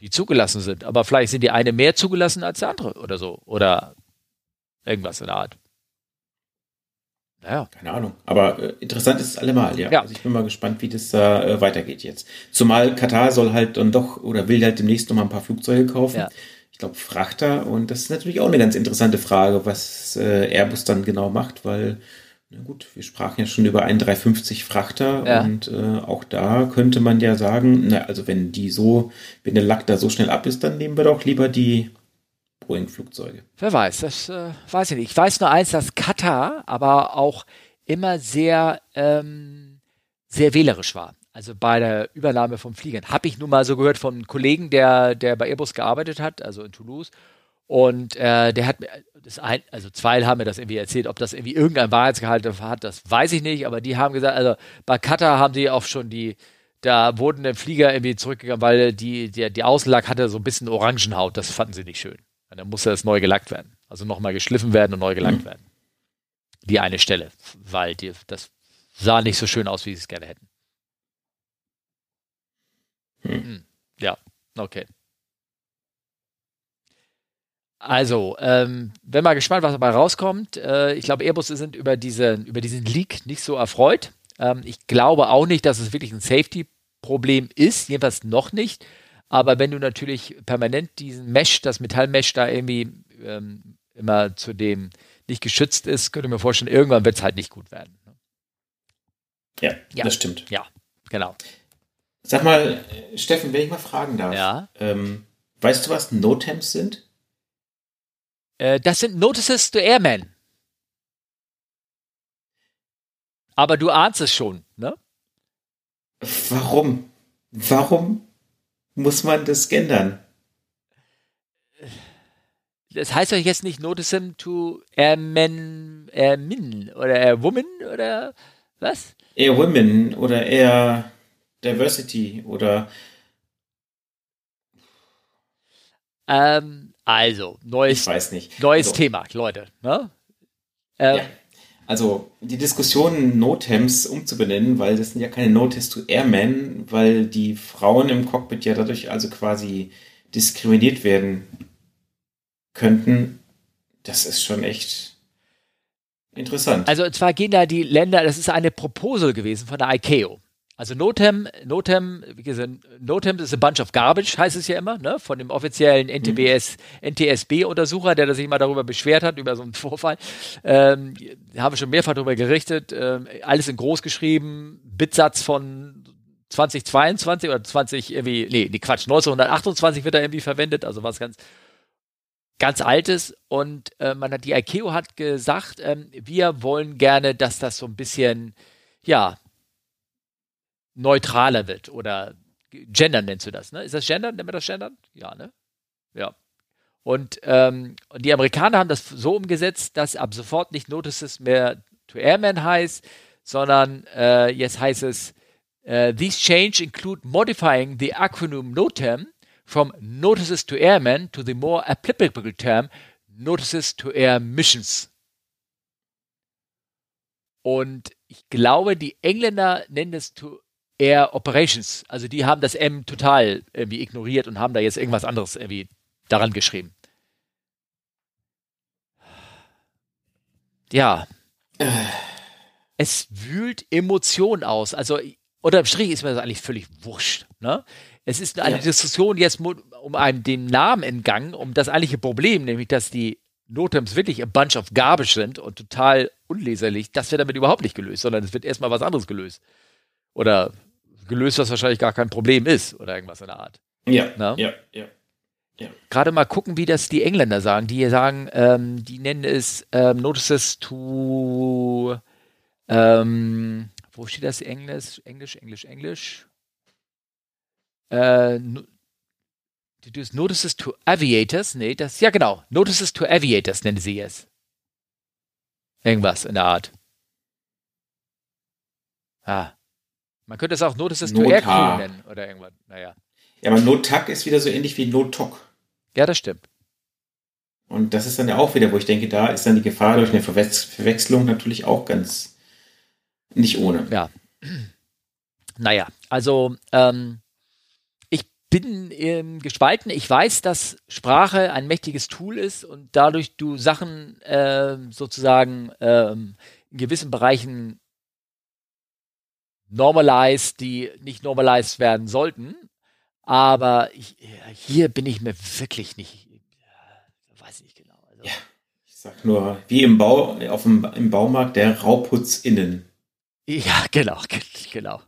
die zugelassen sind. Aber vielleicht sind die eine mehr zugelassen als der andere oder so. Oder irgendwas in der Art. Naja. Keine Ahnung. Aber äh, interessant ist es allemal, ja. ja. Also ich bin mal gespannt, wie das da äh, weitergeht jetzt. Zumal Katar soll halt dann doch oder will halt demnächst noch mal ein paar Flugzeuge kaufen. Ja. ich glaube, Frachter. Und das ist natürlich auch eine ganz interessante Frage, was äh, Airbus dann genau macht, weil, na gut, wir sprachen ja schon über einen 350 Frachter ja. und äh, auch da könnte man ja sagen, na, also wenn die so, wenn der Lack da so schnell ab ist, dann nehmen wir doch lieber die Boeing-Flugzeuge. Wer weiß, das äh, weiß ich nicht. Ich weiß nur eins, dass Katar aber auch immer sehr, ähm, sehr wählerisch war. Also bei der Übernahme von Fliegern. Habe ich nun mal so gehört von einem Kollegen, der, der bei Airbus gearbeitet hat, also in Toulouse. Und äh, der hat mir, das ein, also zwei haben mir das irgendwie erzählt, ob das irgendwie irgendein Wahrheitsgehalt hat, das weiß ich nicht, aber die haben gesagt, also bei Qatar haben die auch schon die, da wurden der Flieger irgendwie zurückgegangen, weil die, die, die Außenlack hatte so ein bisschen Orangenhaut, das fanden sie nicht schön. Und dann musste das neu gelackt werden. Also nochmal geschliffen werden und neu gelackt mhm. werden. Die eine Stelle, weil die, das sah nicht so schön aus, wie sie es gerne hätten. Hm. hm. Ja, okay. Also, ähm, wenn mal gespannt, was dabei rauskommt. Äh, ich glaube, Airbus sind über, diese, über diesen Leak nicht so erfreut. Ähm, ich glaube auch nicht, dass es wirklich ein Safety-Problem ist, jedenfalls noch nicht. Aber wenn du natürlich permanent diesen Mesh, das Metallmesh da irgendwie ähm, immer zu dem nicht geschützt ist, könnte ich mir vorstellen, irgendwann wird es halt nicht gut werden. Ne? Ja, ja, das stimmt. Ja, genau. Sag mal, Steffen, wenn ich mal fragen darf. Ja. Ähm, weißt du, was No-Temps sind? Äh, das sind Notices to Airmen. Aber du ahnst es schon, ne? Warum? Warum muss man das ändern? Das heißt doch jetzt nicht Notice to Airmen, Airmin oder Airwoman oder was? Airwomen oder Air Diversity oder ähm, also, neues, ich weiß nicht. neues also, Thema, Leute. Ne? Ähm, ja. Also die Diskussion Notems umzubenennen, weil das sind ja keine Notice to Airmen, weil die Frauen im Cockpit ja dadurch also quasi diskriminiert werden könnten, das ist schon echt interessant. Also zwar gehen da die Länder, das ist eine Proposal gewesen von der ICAO. Also Notem, Notem, wie gesagt, Notem ist a bunch of garbage, heißt es ja immer, ne? Von dem offiziellen NTBS, mhm. NTSB-Untersucher, der sich mal darüber beschwert hat, über so einen Vorfall. Ähm, haben wir schon mehrfach darüber gerichtet. Ähm, alles in groß geschrieben, Bitsatz von 2022 oder 20 irgendwie, nee, nee, Quatsch, 1928 wird da irgendwie verwendet, also was ganz, ganz altes. Und äh, man hat, die ICAO hat gesagt, ähm, wir wollen gerne, dass das so ein bisschen, ja, neutraler wird oder Gender nennst du das, ne? Ist das Gender? Nennen wir das Gender? Ja, ne? Ja. Und ähm, die Amerikaner haben das so umgesetzt, dass ab sofort nicht Notices mehr to Airmen heißt, sondern äh, jetzt heißt es, uh, these change include modifying the acronym NOTAM from Notices to Airmen to the more applicable term Notices to Air Missions. Und ich glaube, die Engländer nennen es to Air Operations. Also die haben das M total irgendwie ignoriert und haben da jetzt irgendwas anderes irgendwie daran geschrieben. Ja. Es wühlt Emotionen aus. Also unterm Strich ist mir das eigentlich völlig wurscht. Ne? Es ist eine ja. Diskussion jetzt um einen, den Namen entgangen, um das eigentliche Problem, nämlich dass die Notems wirklich a bunch of garbage sind und total unleserlich. Das wird damit überhaupt nicht gelöst, sondern es wird erstmal was anderes gelöst. Oder gelöst, was wahrscheinlich gar kein Problem ist oder irgendwas in der Art. Ja, Na? ja, ja. Ja. Gerade mal gucken, wie das die Engländer sagen. Die sagen, ähm, die nennen es ähm, Notices to, ähm, wo steht das Englisch, Englisch, Englisch, Englisch? Äh, Notices to Aviators, nee, das, ja genau, Notices to Aviators nennen sie es. Irgendwas in der Art. Ah, man könnte es auch Notices to Air nennen oder irgendwas. Naja. Ja, aber Notak ist wieder so ähnlich wie Notok. Ja, das stimmt. Und das ist dann ja auch wieder, wo ich denke, da ist dann die Gefahr durch eine Verwechslung natürlich auch ganz nicht ohne. Ja. Naja, also ähm, ich bin ähm, gespalten. Ich weiß, dass Sprache ein mächtiges Tool ist und dadurch du Sachen äh, sozusagen ähm, in gewissen Bereichen normalized, die nicht normalized werden sollten. Aber ich, hier bin ich mir wirklich nicht Also. Ja, ich sag nur, wie im Bau, auf dem, im Baumarkt der Rauputz innen. Ja, genau, genau.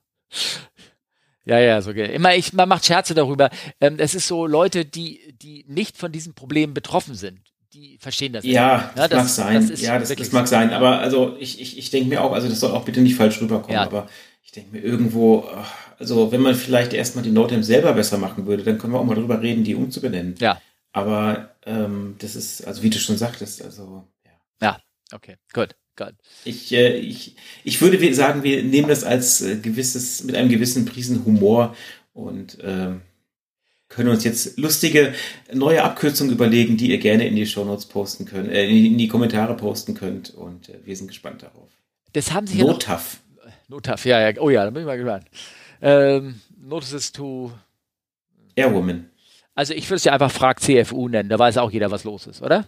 Ja, ja, so immer ich man macht Scherze darüber. Ähm, es ist so Leute, die die nicht von diesem Problem betroffen sind, die verstehen das. Ja, das, ja, das mag sein. Das ja, das, das mag sein. Aber also ich ich, ich denke mir auch, also das soll auch bitte nicht falsch rüberkommen. Ja. Aber ich denke mir irgendwo, also wenn man vielleicht erstmal die Notem selber besser machen würde, dann können wir auch mal drüber reden, die umzubenennen. Ja. Aber ähm, das ist, also wie du schon sagtest, also ja. Ja, okay, gut. Gott. Ich, äh, ich, ich würde sagen, wir nehmen das als äh, gewisses, mit einem gewissen Priesen Humor und äh, können uns jetzt lustige neue Abkürzungen überlegen, die ihr gerne in die Shownotes posten könnt, äh, in die Kommentare posten könnt und äh, wir sind gespannt darauf. Das haben sie. Ja Notaf, ja, ja. Oh ja, da bin ich mal gespannt. Ähm, Notices to Airwoman. Also ich würde es ja einfach Frag CFU nennen, da weiß auch jeder, was los ist, oder?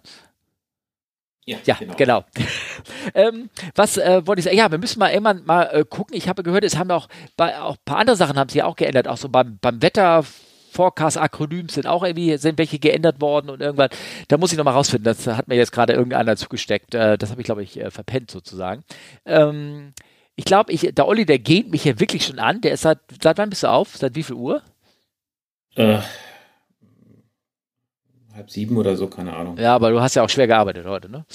Ja, ja genau. genau. ähm, was äh, wollte ich sagen? Ja, wir müssen mal irgendwann mal äh, gucken. Ich habe gehört, es haben auch, bei, auch ein paar andere Sachen haben sie auch geändert. Auch so beim, beim Wetter. Forecast-Akronym sind auch irgendwie, sind welche geändert worden und irgendwann, da muss ich nochmal rausfinden, das hat mir jetzt gerade irgendeiner zugesteckt, äh, das habe ich, glaube ich, äh, verpennt sozusagen. Ähm, ich glaube, ich, der Olli, der geht mich hier wirklich schon an, der ist seit, seit wann bist du auf? Seit wie viel Uhr? Äh, halb sieben oder so, keine Ahnung. Ja, aber du hast ja auch schwer gearbeitet heute, ne?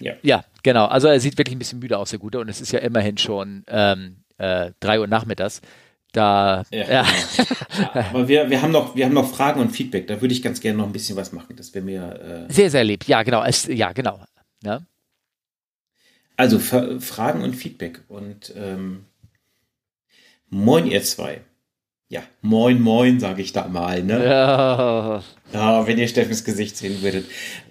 Ja. Ja, genau. Also er sieht wirklich ein bisschen müde aus, der Gute. Und es ist ja immerhin schon ähm, äh, drei Uhr nachmittags. Da, ja. ja. ja aber wir, wir, haben noch, wir haben noch Fragen und Feedback. Da würde ich ganz gerne noch ein bisschen was machen. Das wäre mir. Äh sehr, sehr lieb. Ja, genau. Es, ja, genau. Ja. Also Fragen und Feedback. Und ähm, moin, ihr zwei. Ja, moin, moin, sage ich da mal. Ne? Ja. ja. Wenn ihr Steffens Gesicht sehen würdet.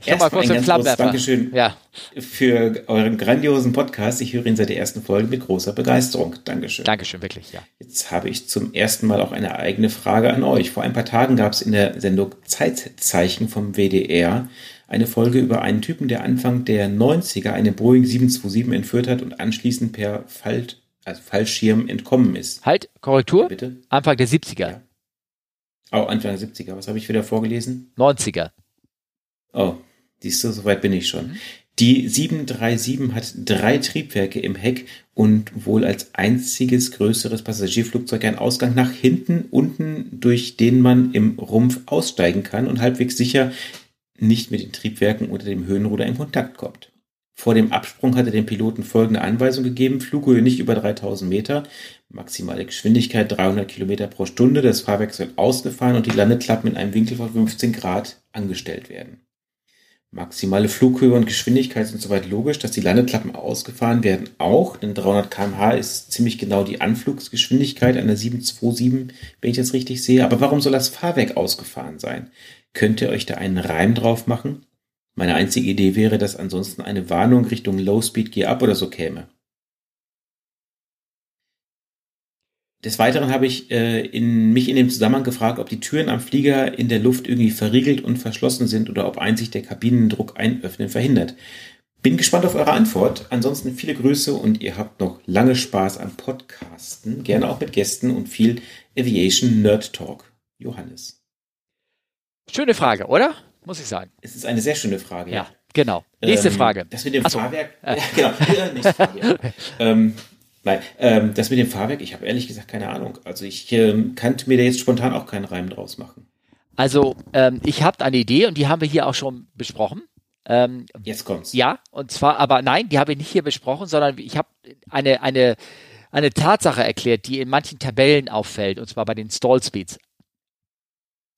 Erstmal ein ganz großes Dankeschön ja. für euren grandiosen Podcast. Ich höre ihn seit der ersten Folge mit großer Begeisterung. Dankeschön. Dankeschön, wirklich, ja. Jetzt habe ich zum ersten Mal auch eine eigene Frage an euch. Vor ein paar Tagen gab es in der Sendung Zeitzeichen vom WDR eine Folge über einen Typen, der Anfang der 90er eine Boeing 727 entführt hat und anschließend per Falt also Fallschirm entkommen ist. Halt, Korrektur? Bitte? Anfang der 70er. Ja. Oh, Anfang der 70er. Was habe ich wieder vorgelesen? 90er. Oh, siehst du, soweit bin ich schon. Mhm. Die 737 hat drei Triebwerke im Heck und wohl als einziges größeres Passagierflugzeug einen Ausgang nach hinten, unten, durch den man im Rumpf aussteigen kann und halbwegs sicher nicht mit den Triebwerken unter dem Höhenruder in Kontakt kommt. Vor dem Absprung hat er den Piloten folgende Anweisung gegeben. Flughöhe nicht über 3000 Meter, maximale Geschwindigkeit 300 Kilometer pro Stunde. Das Fahrwerk soll ausgefahren und die Landeklappen in einem Winkel von 15 Grad angestellt werden. Maximale Flughöhe und Geschwindigkeit sind soweit logisch, dass die Landeklappen ausgefahren werden auch, denn 300 kmh ist ziemlich genau die Anflugsgeschwindigkeit einer 727, wenn ich das richtig sehe. Aber warum soll das Fahrwerk ausgefahren sein? Könnt ihr euch da einen Reim drauf machen? Meine einzige Idee wäre, dass ansonsten eine Warnung Richtung Low Speed Gear Up oder so käme. Des Weiteren habe ich äh, in, mich in dem Zusammenhang gefragt, ob die Türen am Flieger in der Luft irgendwie verriegelt und verschlossen sind oder ob einzig der Kabinendruck ein Öffnen verhindert. Bin gespannt auf eure Antwort. Ansonsten viele Grüße und ihr habt noch lange Spaß am Podcasten, gerne auch mit Gästen und viel Aviation Nerd Talk. Johannes. Schöne Frage, oder? muss ich sagen. Es ist eine sehr schöne Frage. Ja, genau. Nächste ähm, Frage. Das mit dem Achso. Fahrwerk. Äh. Ja, genau. Nächste Frage. ähm, nein, ähm, das mit dem Fahrwerk, ich habe ehrlich gesagt keine Ahnung. Also ich ähm, kannte mir da jetzt spontan auch keinen Reim draus machen. Also ähm, ich habe eine Idee und die haben wir hier auch schon besprochen. Ähm, jetzt kommt's. Ja, und zwar, aber nein, die habe ich nicht hier besprochen, sondern ich habe eine, eine, eine Tatsache erklärt, die in manchen Tabellen auffällt, und zwar bei den Stall Speeds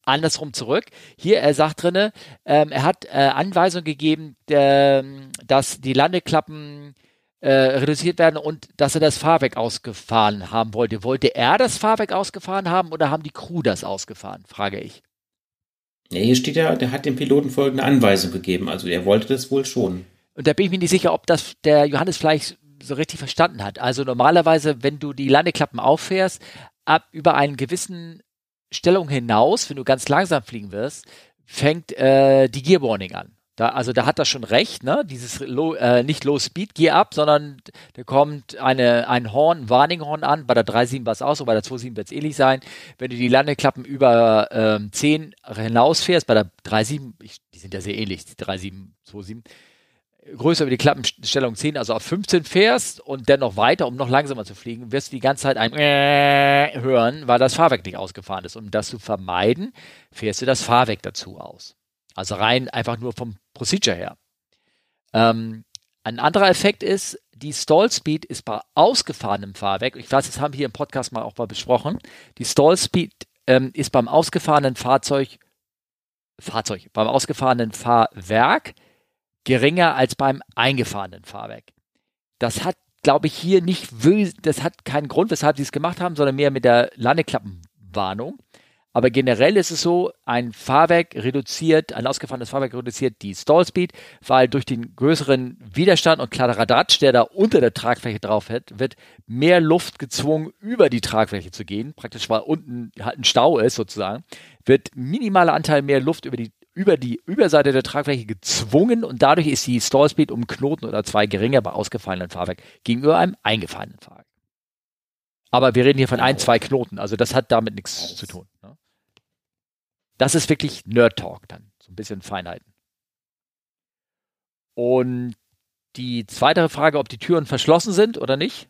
andersrum zurück. Hier, er sagt drinne, ähm, er hat äh, Anweisung gegeben, äh, dass die Landeklappen äh, reduziert werden und dass er das Fahrwerk ausgefahren haben wollte. Wollte er das Fahrwerk ausgefahren haben oder haben die Crew das ausgefahren, frage ich. Ja, hier steht ja, der hat dem Piloten folgende Anweisung gegeben. Also er wollte das wohl schon. Und da bin ich mir nicht sicher, ob das der Johannes vielleicht so richtig verstanden hat. Also normalerweise, wenn du die Landeklappen auffährst, ab über einen gewissen Stellung hinaus, wenn du ganz langsam fliegen wirst, fängt äh, die Gear Warning an. Da, also da hat er schon recht, ne? Dieses low, äh, nicht Low Speed Gear Up, sondern da kommt eine, ein Horn, ein Warninghorn an. Bei der 3.7 war es auch so, bei der 2.7 wird es ähnlich sein. Wenn du die Landeklappen über ähm, 10 hinausfährst, bei der 3.7, die sind ja sehr ähnlich, die 3.7, 2.7, größer über die Klappenstellung 10, also auf 15 fährst und dann noch weiter, um noch langsamer zu fliegen, wirst du die ganze Zeit ein äh hören, weil das Fahrwerk nicht ausgefahren ist. Um das zu vermeiden, fährst du das Fahrwerk dazu aus. Also rein einfach nur vom Procedure her. Ähm, ein anderer Effekt ist, die Stall Speed ist bei ausgefahrenem Fahrwerk, ich weiß, das haben wir hier im Podcast mal auch mal besprochen, die Stall Speed ähm, ist beim ausgefahrenen Fahrzeug, Fahrzeug, beim ausgefahrenen Fahrwerk geringer als beim eingefahrenen Fahrwerk. Das hat, glaube ich, hier nicht, das hat keinen Grund, weshalb sie es gemacht haben, sondern mehr mit der Landeklappenwarnung. Aber generell ist es so, ein Fahrwerk reduziert, ein ausgefahrenes Fahrwerk reduziert die Stallspeed, weil durch den größeren Widerstand und Kladderadatsch, der da unter der Tragfläche drauf hat, wird mehr Luft gezwungen, über die Tragfläche zu gehen. Praktisch, weil unten halt ein Stau ist sozusagen, wird minimaler Anteil mehr Luft über die über die Überseite der Tragfläche gezwungen und dadurch ist die Stallspeed um Knoten oder zwei geringer bei ausgefallenen Fahrwerk gegenüber einem eingefahrenen Fahrwerk. Aber wir reden hier von ein, zwei Knoten, also das hat damit nichts zu tun. Ne? Das ist wirklich Nerd Talk dann, so ein bisschen Feinheiten. Und die zweite Frage, ob die Türen verschlossen sind oder nicht,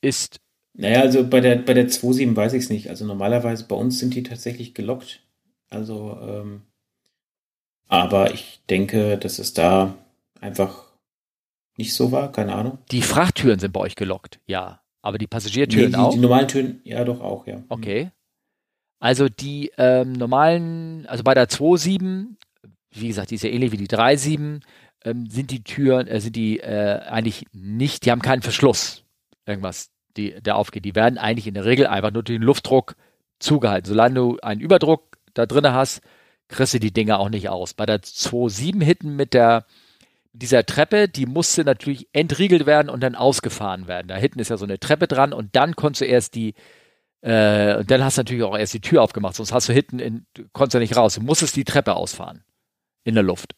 ist naja, also bei der, bei der 2.7 weiß ich es nicht. Also normalerweise bei uns sind die tatsächlich gelockt. Also, ähm, aber ich denke, dass es da einfach nicht so war, keine Ahnung. Die Frachttüren sind bei euch gelockt, ja. Aber die Passagiertüren nee, die, auch? Die normalen Türen, ja doch auch, ja. Okay. Also die ähm, normalen, also bei der 2.7, wie gesagt, die ist ja ähnlich wie die 3.7, ähm, sind die Türen, äh, sind die äh, eigentlich nicht, die haben keinen Verschluss. Irgendwas die, der aufgeht. Die werden eigentlich in der Regel einfach nur den Luftdruck zugehalten. Solange du einen Überdruck da drin hast, kriegst du die Dinger auch nicht aus. Bei der 2.7 Hitten mit der dieser Treppe, die musste natürlich entriegelt werden und dann ausgefahren werden. Da hinten ist ja so eine Treppe dran und dann konntest du erst die, äh, und dann hast du natürlich auch erst die Tür aufgemacht, sonst hast du hinten, in, konntest du nicht raus. Du musstest die Treppe ausfahren in der Luft.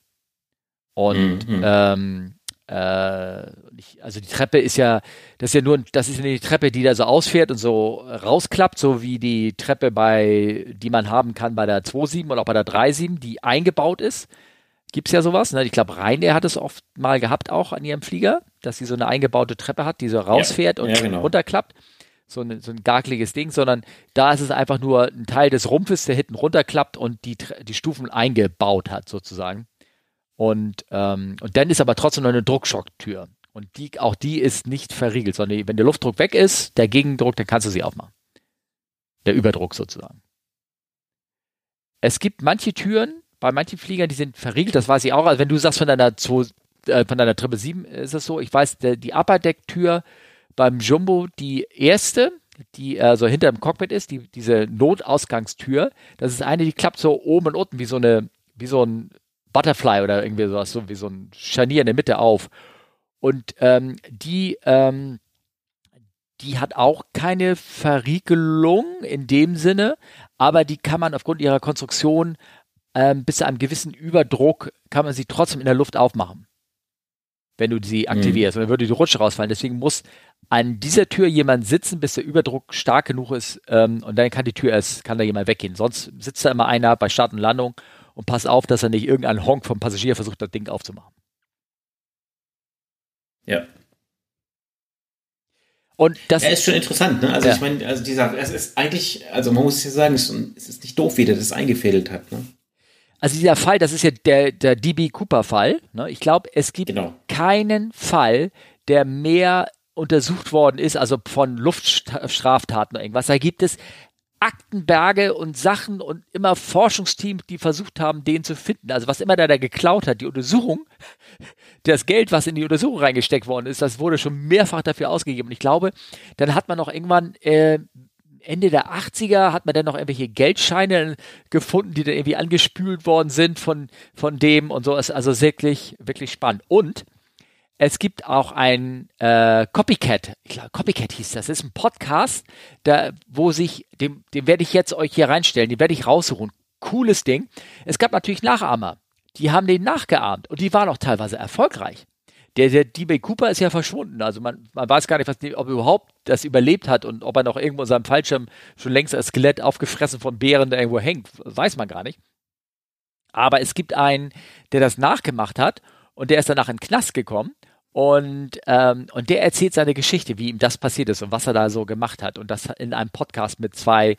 Und mhm. ähm, äh, ich, also die Treppe ist ja, das ist ja nur, das ist ja die Treppe, die da so ausfährt und so rausklappt, so wie die Treppe bei, die man haben kann bei der 2.7 oder auch bei der 3.7, die eingebaut ist. Gibt es ja sowas. Ne? Ich glaube, Ryanair hat es oft mal gehabt, auch an ihrem Flieger, dass sie so eine eingebaute Treppe hat, die so rausfährt ja, und ja, genau. runterklappt. So, eine, so ein garkliges Ding, sondern da ist es einfach nur ein Teil des Rumpfes, der hinten runterklappt und die, die Stufen eingebaut hat, sozusagen. Und, ähm, und dann ist aber trotzdem noch eine Druckschocktür. Und die, auch die ist nicht verriegelt, sondern wenn der Luftdruck weg ist, der Gegendruck, dann kannst du sie aufmachen. Der Überdruck sozusagen. Es gibt manche Türen, bei manchen Fliegern, die sind verriegelt, das weiß ich auch. Also wenn du sagst von deiner, 2, äh, von deiner 777 ist es so, ich weiß, der, die Upper Deck Tür beim Jumbo, die erste, die also hinter dem Cockpit ist, die, diese Notausgangstür, das ist eine, die klappt so oben und unten wie so eine, wie so ein Butterfly oder irgendwie sowas, so wie so ein Scharnier in der Mitte auf. Und ähm, die, ähm, die hat auch keine Verriegelung in dem Sinne, aber die kann man aufgrund ihrer Konstruktion ähm, bis zu einem gewissen Überdruck kann man sie trotzdem in der Luft aufmachen, wenn du sie aktivierst. Mhm. dann würde die Rutsche rausfallen. Deswegen muss an dieser Tür jemand sitzen, bis der Überdruck stark genug ist ähm, und dann kann die Tür erst, kann da jemand weggehen. Sonst sitzt da immer einer bei Start und Landung und pass auf, dass er nicht irgendein Honk vom Passagier versucht, das Ding aufzumachen. Ja. Und das ja, ist schon interessant, ne? Also ja. ich meine, also dieser, es ist eigentlich, also man muss ja sagen, es ist nicht doof, wie der das eingefädelt hat, ne? Also dieser Fall, das ist ja der, der DB Cooper-Fall. Ne? Ich glaube, es gibt genau. keinen Fall, der mehr untersucht worden ist, also von Luftstraftaten oder irgendwas. Da gibt es Aktenberge und Sachen und immer Forschungsteams, die versucht haben, den zu finden. Also was immer der da geklaut hat, die Untersuchung, das Geld, was in die Untersuchung reingesteckt worden ist, das wurde schon mehrfach dafür ausgegeben. Und ich glaube, dann hat man noch irgendwann äh, Ende der 80er hat man dann noch irgendwelche Geldscheine gefunden, die dann irgendwie angespült worden sind von, von dem und so. Also wirklich, wirklich spannend. Und es gibt auch ein äh, Copycat, glaube Copycat hieß das, das ist ein Podcast, da, wo sich, dem, den werde ich jetzt euch hier reinstellen, den werde ich raussuchen. cooles Ding. Es gab natürlich Nachahmer, die haben den nachgeahmt und die waren auch teilweise erfolgreich. Der, der DB Cooper ist ja verschwunden. Also man, man weiß gar nicht, was, ob er überhaupt das überlebt hat und ob er noch irgendwo in seinem Fallschirm schon längst als Skelett aufgefressen von Bären da irgendwo hängt. Weiß man gar nicht. Aber es gibt einen, der das nachgemacht hat und der ist danach in den Knast gekommen und, ähm, und der erzählt seine Geschichte, wie ihm das passiert ist und was er da so gemacht hat. Und das in einem Podcast mit zwei,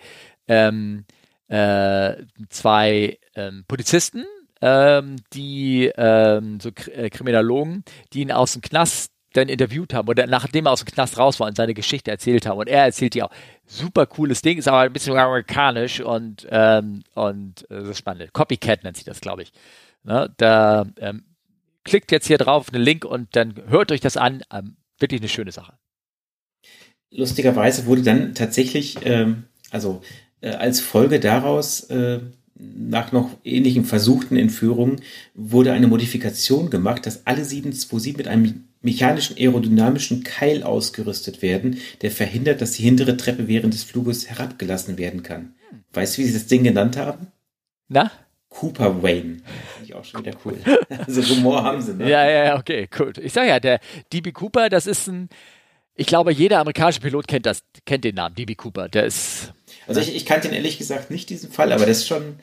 ähm, äh, zwei ähm, Polizisten, ähm, die ähm, so äh, Kriminologen, die ihn aus dem Knast dann interviewt haben oder nachdem er aus dem Knast raus war und seine Geschichte erzählt haben. Und er erzählt die auch. Super cooles Ding, ist aber ein bisschen amerikanisch und, ähm, und äh, das ist spannend. Copycat nennt sich das, glaube ich. Ne, da ähm, klickt jetzt hier drauf auf den Link und dann hört euch das an. Ähm, wirklich eine schöne Sache. Lustigerweise wurde dann tatsächlich, ähm, also äh, als Folge daraus, äh, nach noch ähnlichen versuchten Entführungen, wurde eine Modifikation gemacht, dass alle 727 mit einem mechanischen aerodynamischen Keil ausgerüstet werden, der verhindert, dass die hintere Treppe während des Fluges herabgelassen werden kann. Weißt du, wie sie das Ding genannt haben? Na? Cooper Wayne. Ich auch schon wieder cool. Also Humor haben sie, ne? Ja, ja, ja, okay, gut. Ich sag ja, der DB Cooper, das ist ein, ich glaube, jeder amerikanische Pilot kennt das, kennt den Namen, DB Cooper. Der ist. Also ich, ich kannte ihn ehrlich gesagt nicht, diesen Fall, aber das ist schon,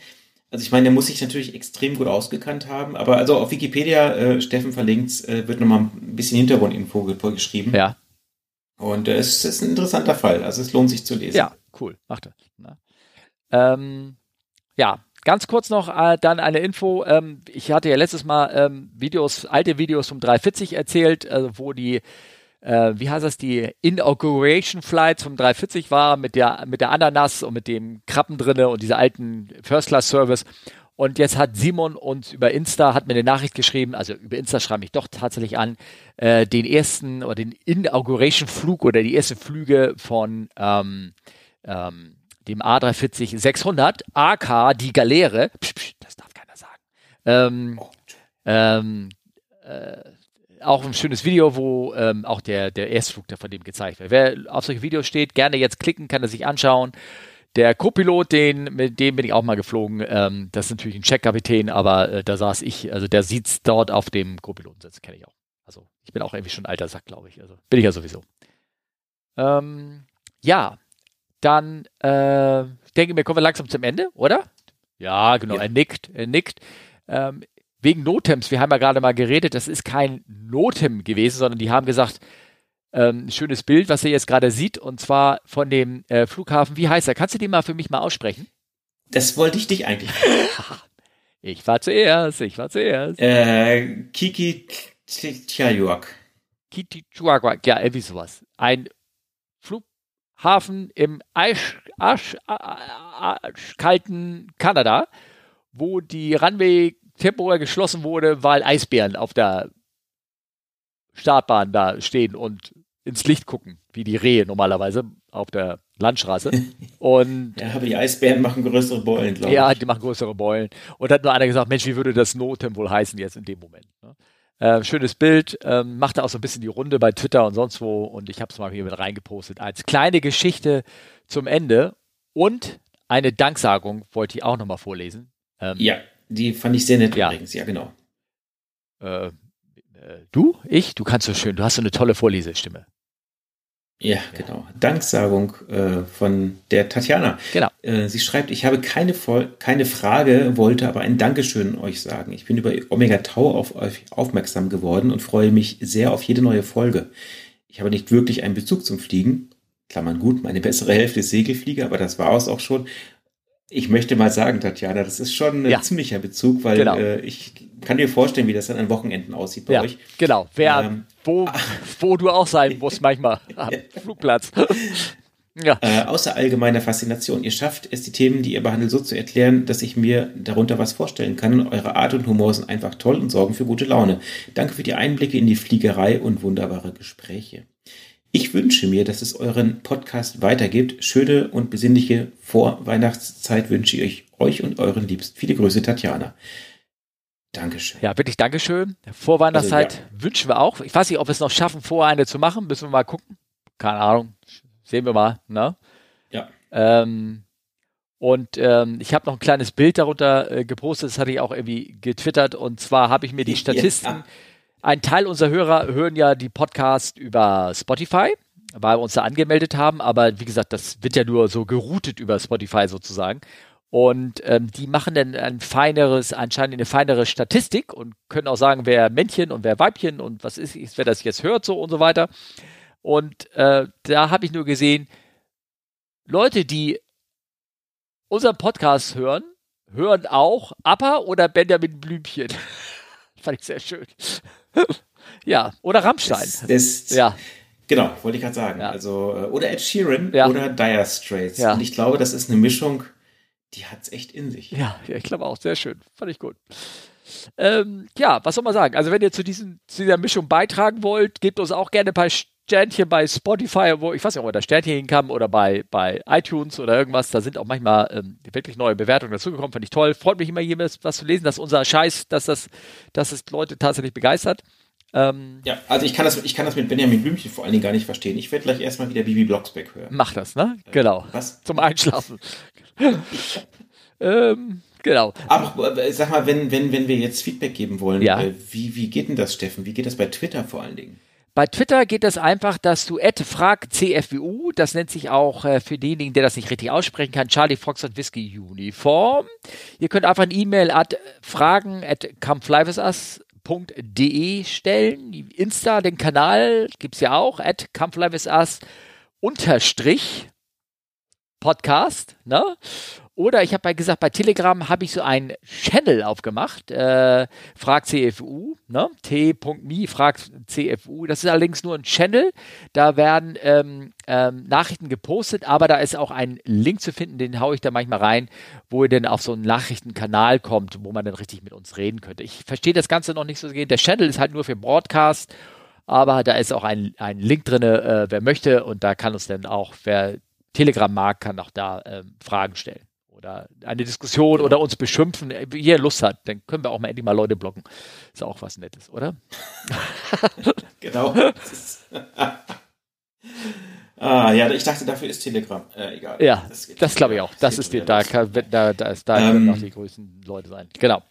also ich meine, der muss sich natürlich extrem gut ausgekannt haben, aber also auf Wikipedia, äh, Steffen verlinkt, äh, wird nochmal ein bisschen Hintergrundinfo geschrieben. Ja. Und äh, es ist ein interessanter Fall, also es lohnt sich zu lesen. Ja, cool, macht er. Ähm, ja, Ganz kurz noch äh, dann eine Info. Ähm, ich hatte ja letztes Mal ähm, Videos, alte Videos vom 340 erzählt, äh, wo die, äh, wie heißt das, die Inauguration Flights vom 340 war mit der, mit der Ananas und mit dem Krabben drinne und dieser alten First Class Service. Und jetzt hat Simon uns über Insta, hat mir eine Nachricht geschrieben, also über Insta schreibe ich doch tatsächlich an, äh, den ersten oder den Inauguration Flug oder die ersten Flüge von ähm, ähm, dem A340 600 AK die Galeere, psch, psch, das darf keiner sagen. Ähm, oh, ähm, äh, auch ein schönes Video, wo ähm, auch der, der Erstflug von dem gezeigt wird. Wer auf solche Videos steht, gerne jetzt klicken, kann er sich anschauen. Der Co-Pilot, den, mit dem bin ich auch mal geflogen. Ähm, das ist natürlich ein Checkkapitän, aber äh, da saß ich, also der sieht's dort auf dem Co-Pilotensitz, kenne ich auch. Also ich bin auch irgendwie schon ein alter Sack, glaube ich. Also bin ich ja sowieso. Ähm, ja, dann äh, denke wir, kommen wir langsam zum Ende, oder? Ja, genau. Ja. Er nickt, er nickt. Ähm, wegen Notems, wir haben ja gerade mal geredet, das ist kein Notem gewesen, sondern die haben gesagt, ähm, schönes Bild, was ihr jetzt gerade sieht, und zwar von dem äh, Flughafen. Wie heißt er? Kannst du den mal für mich mal aussprechen? Das wollte ich dich eigentlich. ich war zuerst, ich war zuerst. Äh, Kiki Tjajuak. Kiki Tjajuak, ja, irgendwie sowas. Ein Hafen im Eisch, Asch, kalten Kanada, wo die Runway temporär geschlossen wurde, weil Eisbären auf der Startbahn da stehen und ins Licht gucken, wie die Rehe normalerweise auf der Landstraße. Und ja, aber die Eisbären machen größere Beulen, glaube ich. Ja, die machen größere Beulen. Und hat nur einer gesagt, Mensch, wie würde das Notem wohl heißen jetzt in dem Moment? Ne? Äh, schönes Bild, ähm, machte auch so ein bisschen die Runde bei Twitter und sonst wo und ich habe es mal hier mit reingepostet. Als kleine Geschichte zum Ende und eine Danksagung wollte ich auch nochmal vorlesen. Ähm, ja, die fand ich sehr nett ja. übrigens, ja genau. Äh, äh, du? Ich? Du kannst so schön, du hast so eine tolle Vorlesestimme. Ja, genau. Danksagung äh, von der Tatjana. Genau. Äh, sie schreibt, ich habe keine, keine Frage, wollte aber ein Dankeschön euch sagen. Ich bin über Omega Tau auf euch aufmerksam geworden und freue mich sehr auf jede neue Folge. Ich habe nicht wirklich einen Bezug zum Fliegen. Klammern gut, meine bessere Hälfte ist Segelflieger, aber das war es auch schon. Ich möchte mal sagen, Tatjana, das ist schon ein ja. ziemlicher Bezug, weil genau. äh, ich kann dir vorstellen, wie das dann an Wochenenden aussieht bei ja, euch. Genau, Wer, ähm, wo, wo du auch sein musst manchmal am Flugplatz. ja. Äh, außer allgemeiner Faszination. Ihr schafft es, die Themen, die ihr behandelt, so zu erklären, dass ich mir darunter was vorstellen kann. Eure Art und Humor sind einfach toll und sorgen für gute Laune. Danke für die Einblicke in die Fliegerei und wunderbare Gespräche. Ich wünsche mir, dass es euren Podcast weitergibt. Schöne und besinnliche Vorweihnachtszeit wünsche ich euch und euren Liebsten. Viele Grüße, Tatjana. Dankeschön. Ja, wirklich Dankeschön. Vorweihnachtszeit also, ja. wünschen wir auch. Ich weiß nicht, ob wir es noch schaffen, vor eine zu machen. Müssen wir mal gucken. Keine Ahnung. Sehen wir mal. Ne? Ja. Ähm, Und ähm, ich habe noch ein kleines Bild darunter äh, gepostet, das hatte ich auch irgendwie getwittert. Und zwar habe ich mir die Statisten, ja. ein Teil unserer Hörer hören ja die Podcast über Spotify, weil wir uns da angemeldet haben. Aber wie gesagt, das wird ja nur so geroutet über Spotify sozusagen. Und ähm, die machen dann ein feineres, anscheinend eine feinere Statistik und können auch sagen, wer Männchen und wer Weibchen und was ist, wer das jetzt hört so und so weiter. Und äh, da habe ich nur gesehen, Leute, die unseren Podcast hören, hören auch Appa oder Benjamin Blümchen. Fand ich sehr schön. ja, oder Rammstein. Das, das, ja. Genau, wollte ich gerade sagen. Ja. Also, äh, oder Ed Sheeran ja. oder Dire Straits. Ja. Und ich glaube, das ist eine Mischung, die hat es echt in sich. Ja, ja, ich glaube auch. Sehr schön. Fand ich gut. Ähm, ja, was soll man sagen? Also, wenn ihr zu, diesen, zu dieser Mischung beitragen wollt, gebt uns auch gerne ein paar Sternchen bei Spotify, wo ich weiß nicht, ob da Sternchen hinkam oder bei, bei iTunes oder irgendwas. Da sind auch manchmal ähm, wirklich neue Bewertungen dazugekommen. Fand ich toll. Freut mich immer, jemals was zu lesen, dass unser Scheiß, dass das, dass es Leute tatsächlich begeistert. Ähm, ja, also ich kann, das, ich kann das mit Benjamin Blümchen vor allen Dingen gar nicht verstehen. Ich werde gleich erstmal wieder Bibi Blocksberg hören. Mach das, ne? Genau. Was? Zum Einschlafen. ähm, genau. Aber äh, sag mal, wenn, wenn, wenn wir jetzt Feedback geben wollen, ja. äh, wie, wie geht denn das, Steffen? Wie geht das bei Twitter vor allen Dingen? Bei Twitter geht das einfach, dass du fragcfwu, das nennt sich auch äh, für denjenigen, der das nicht richtig aussprechen kann, Charlie Fox und Whiskey Uniform. Ihr könnt einfach eine E-Mail at fragen at comeflywisus.de stellen. Insta, den Kanal gibt es ja auch, at unterstrich Podcast, ne? Oder ich habe gesagt, bei Telegram habe ich so einen Channel aufgemacht, äh, frag CFU, ne? t.me frag CFU. Das ist allerdings nur ein Channel. Da werden ähm, ähm, Nachrichten gepostet, aber da ist auch ein Link zu finden, den haue ich da manchmal rein, wo ihr dann auf so einen Nachrichtenkanal kommt, wo man dann richtig mit uns reden könnte. Ich verstehe das Ganze noch nicht so sehr. Der Channel ist halt nur für Broadcast aber da ist auch ein, ein Link drin, äh, wer möchte und da kann uns dann auch, wer Telegram mag, kann auch da ähm, Fragen stellen oder eine Diskussion oder uns beschimpfen, wie ihr Lust hat, dann können wir auch mal endlich mal Leute blocken. Ist auch was Nettes, oder? genau. ah, ja, ich dachte, dafür ist Telegram. Äh, egal. Ja, das, das glaube ich auch. Das, das ist die, da, kann, da, da, ist, da ähm, können auch die größten Leute sein. Genau.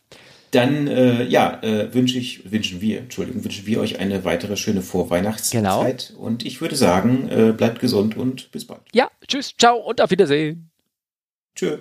Dann äh, ja, äh, wünsche ich, wünschen wir, Entschuldigung, wünschen wir euch eine weitere schöne Vorweihnachtszeit. Genau. Und ich würde sagen, äh, bleibt gesund und bis bald. Ja, tschüss, ciao und auf Wiedersehen. Tschüss.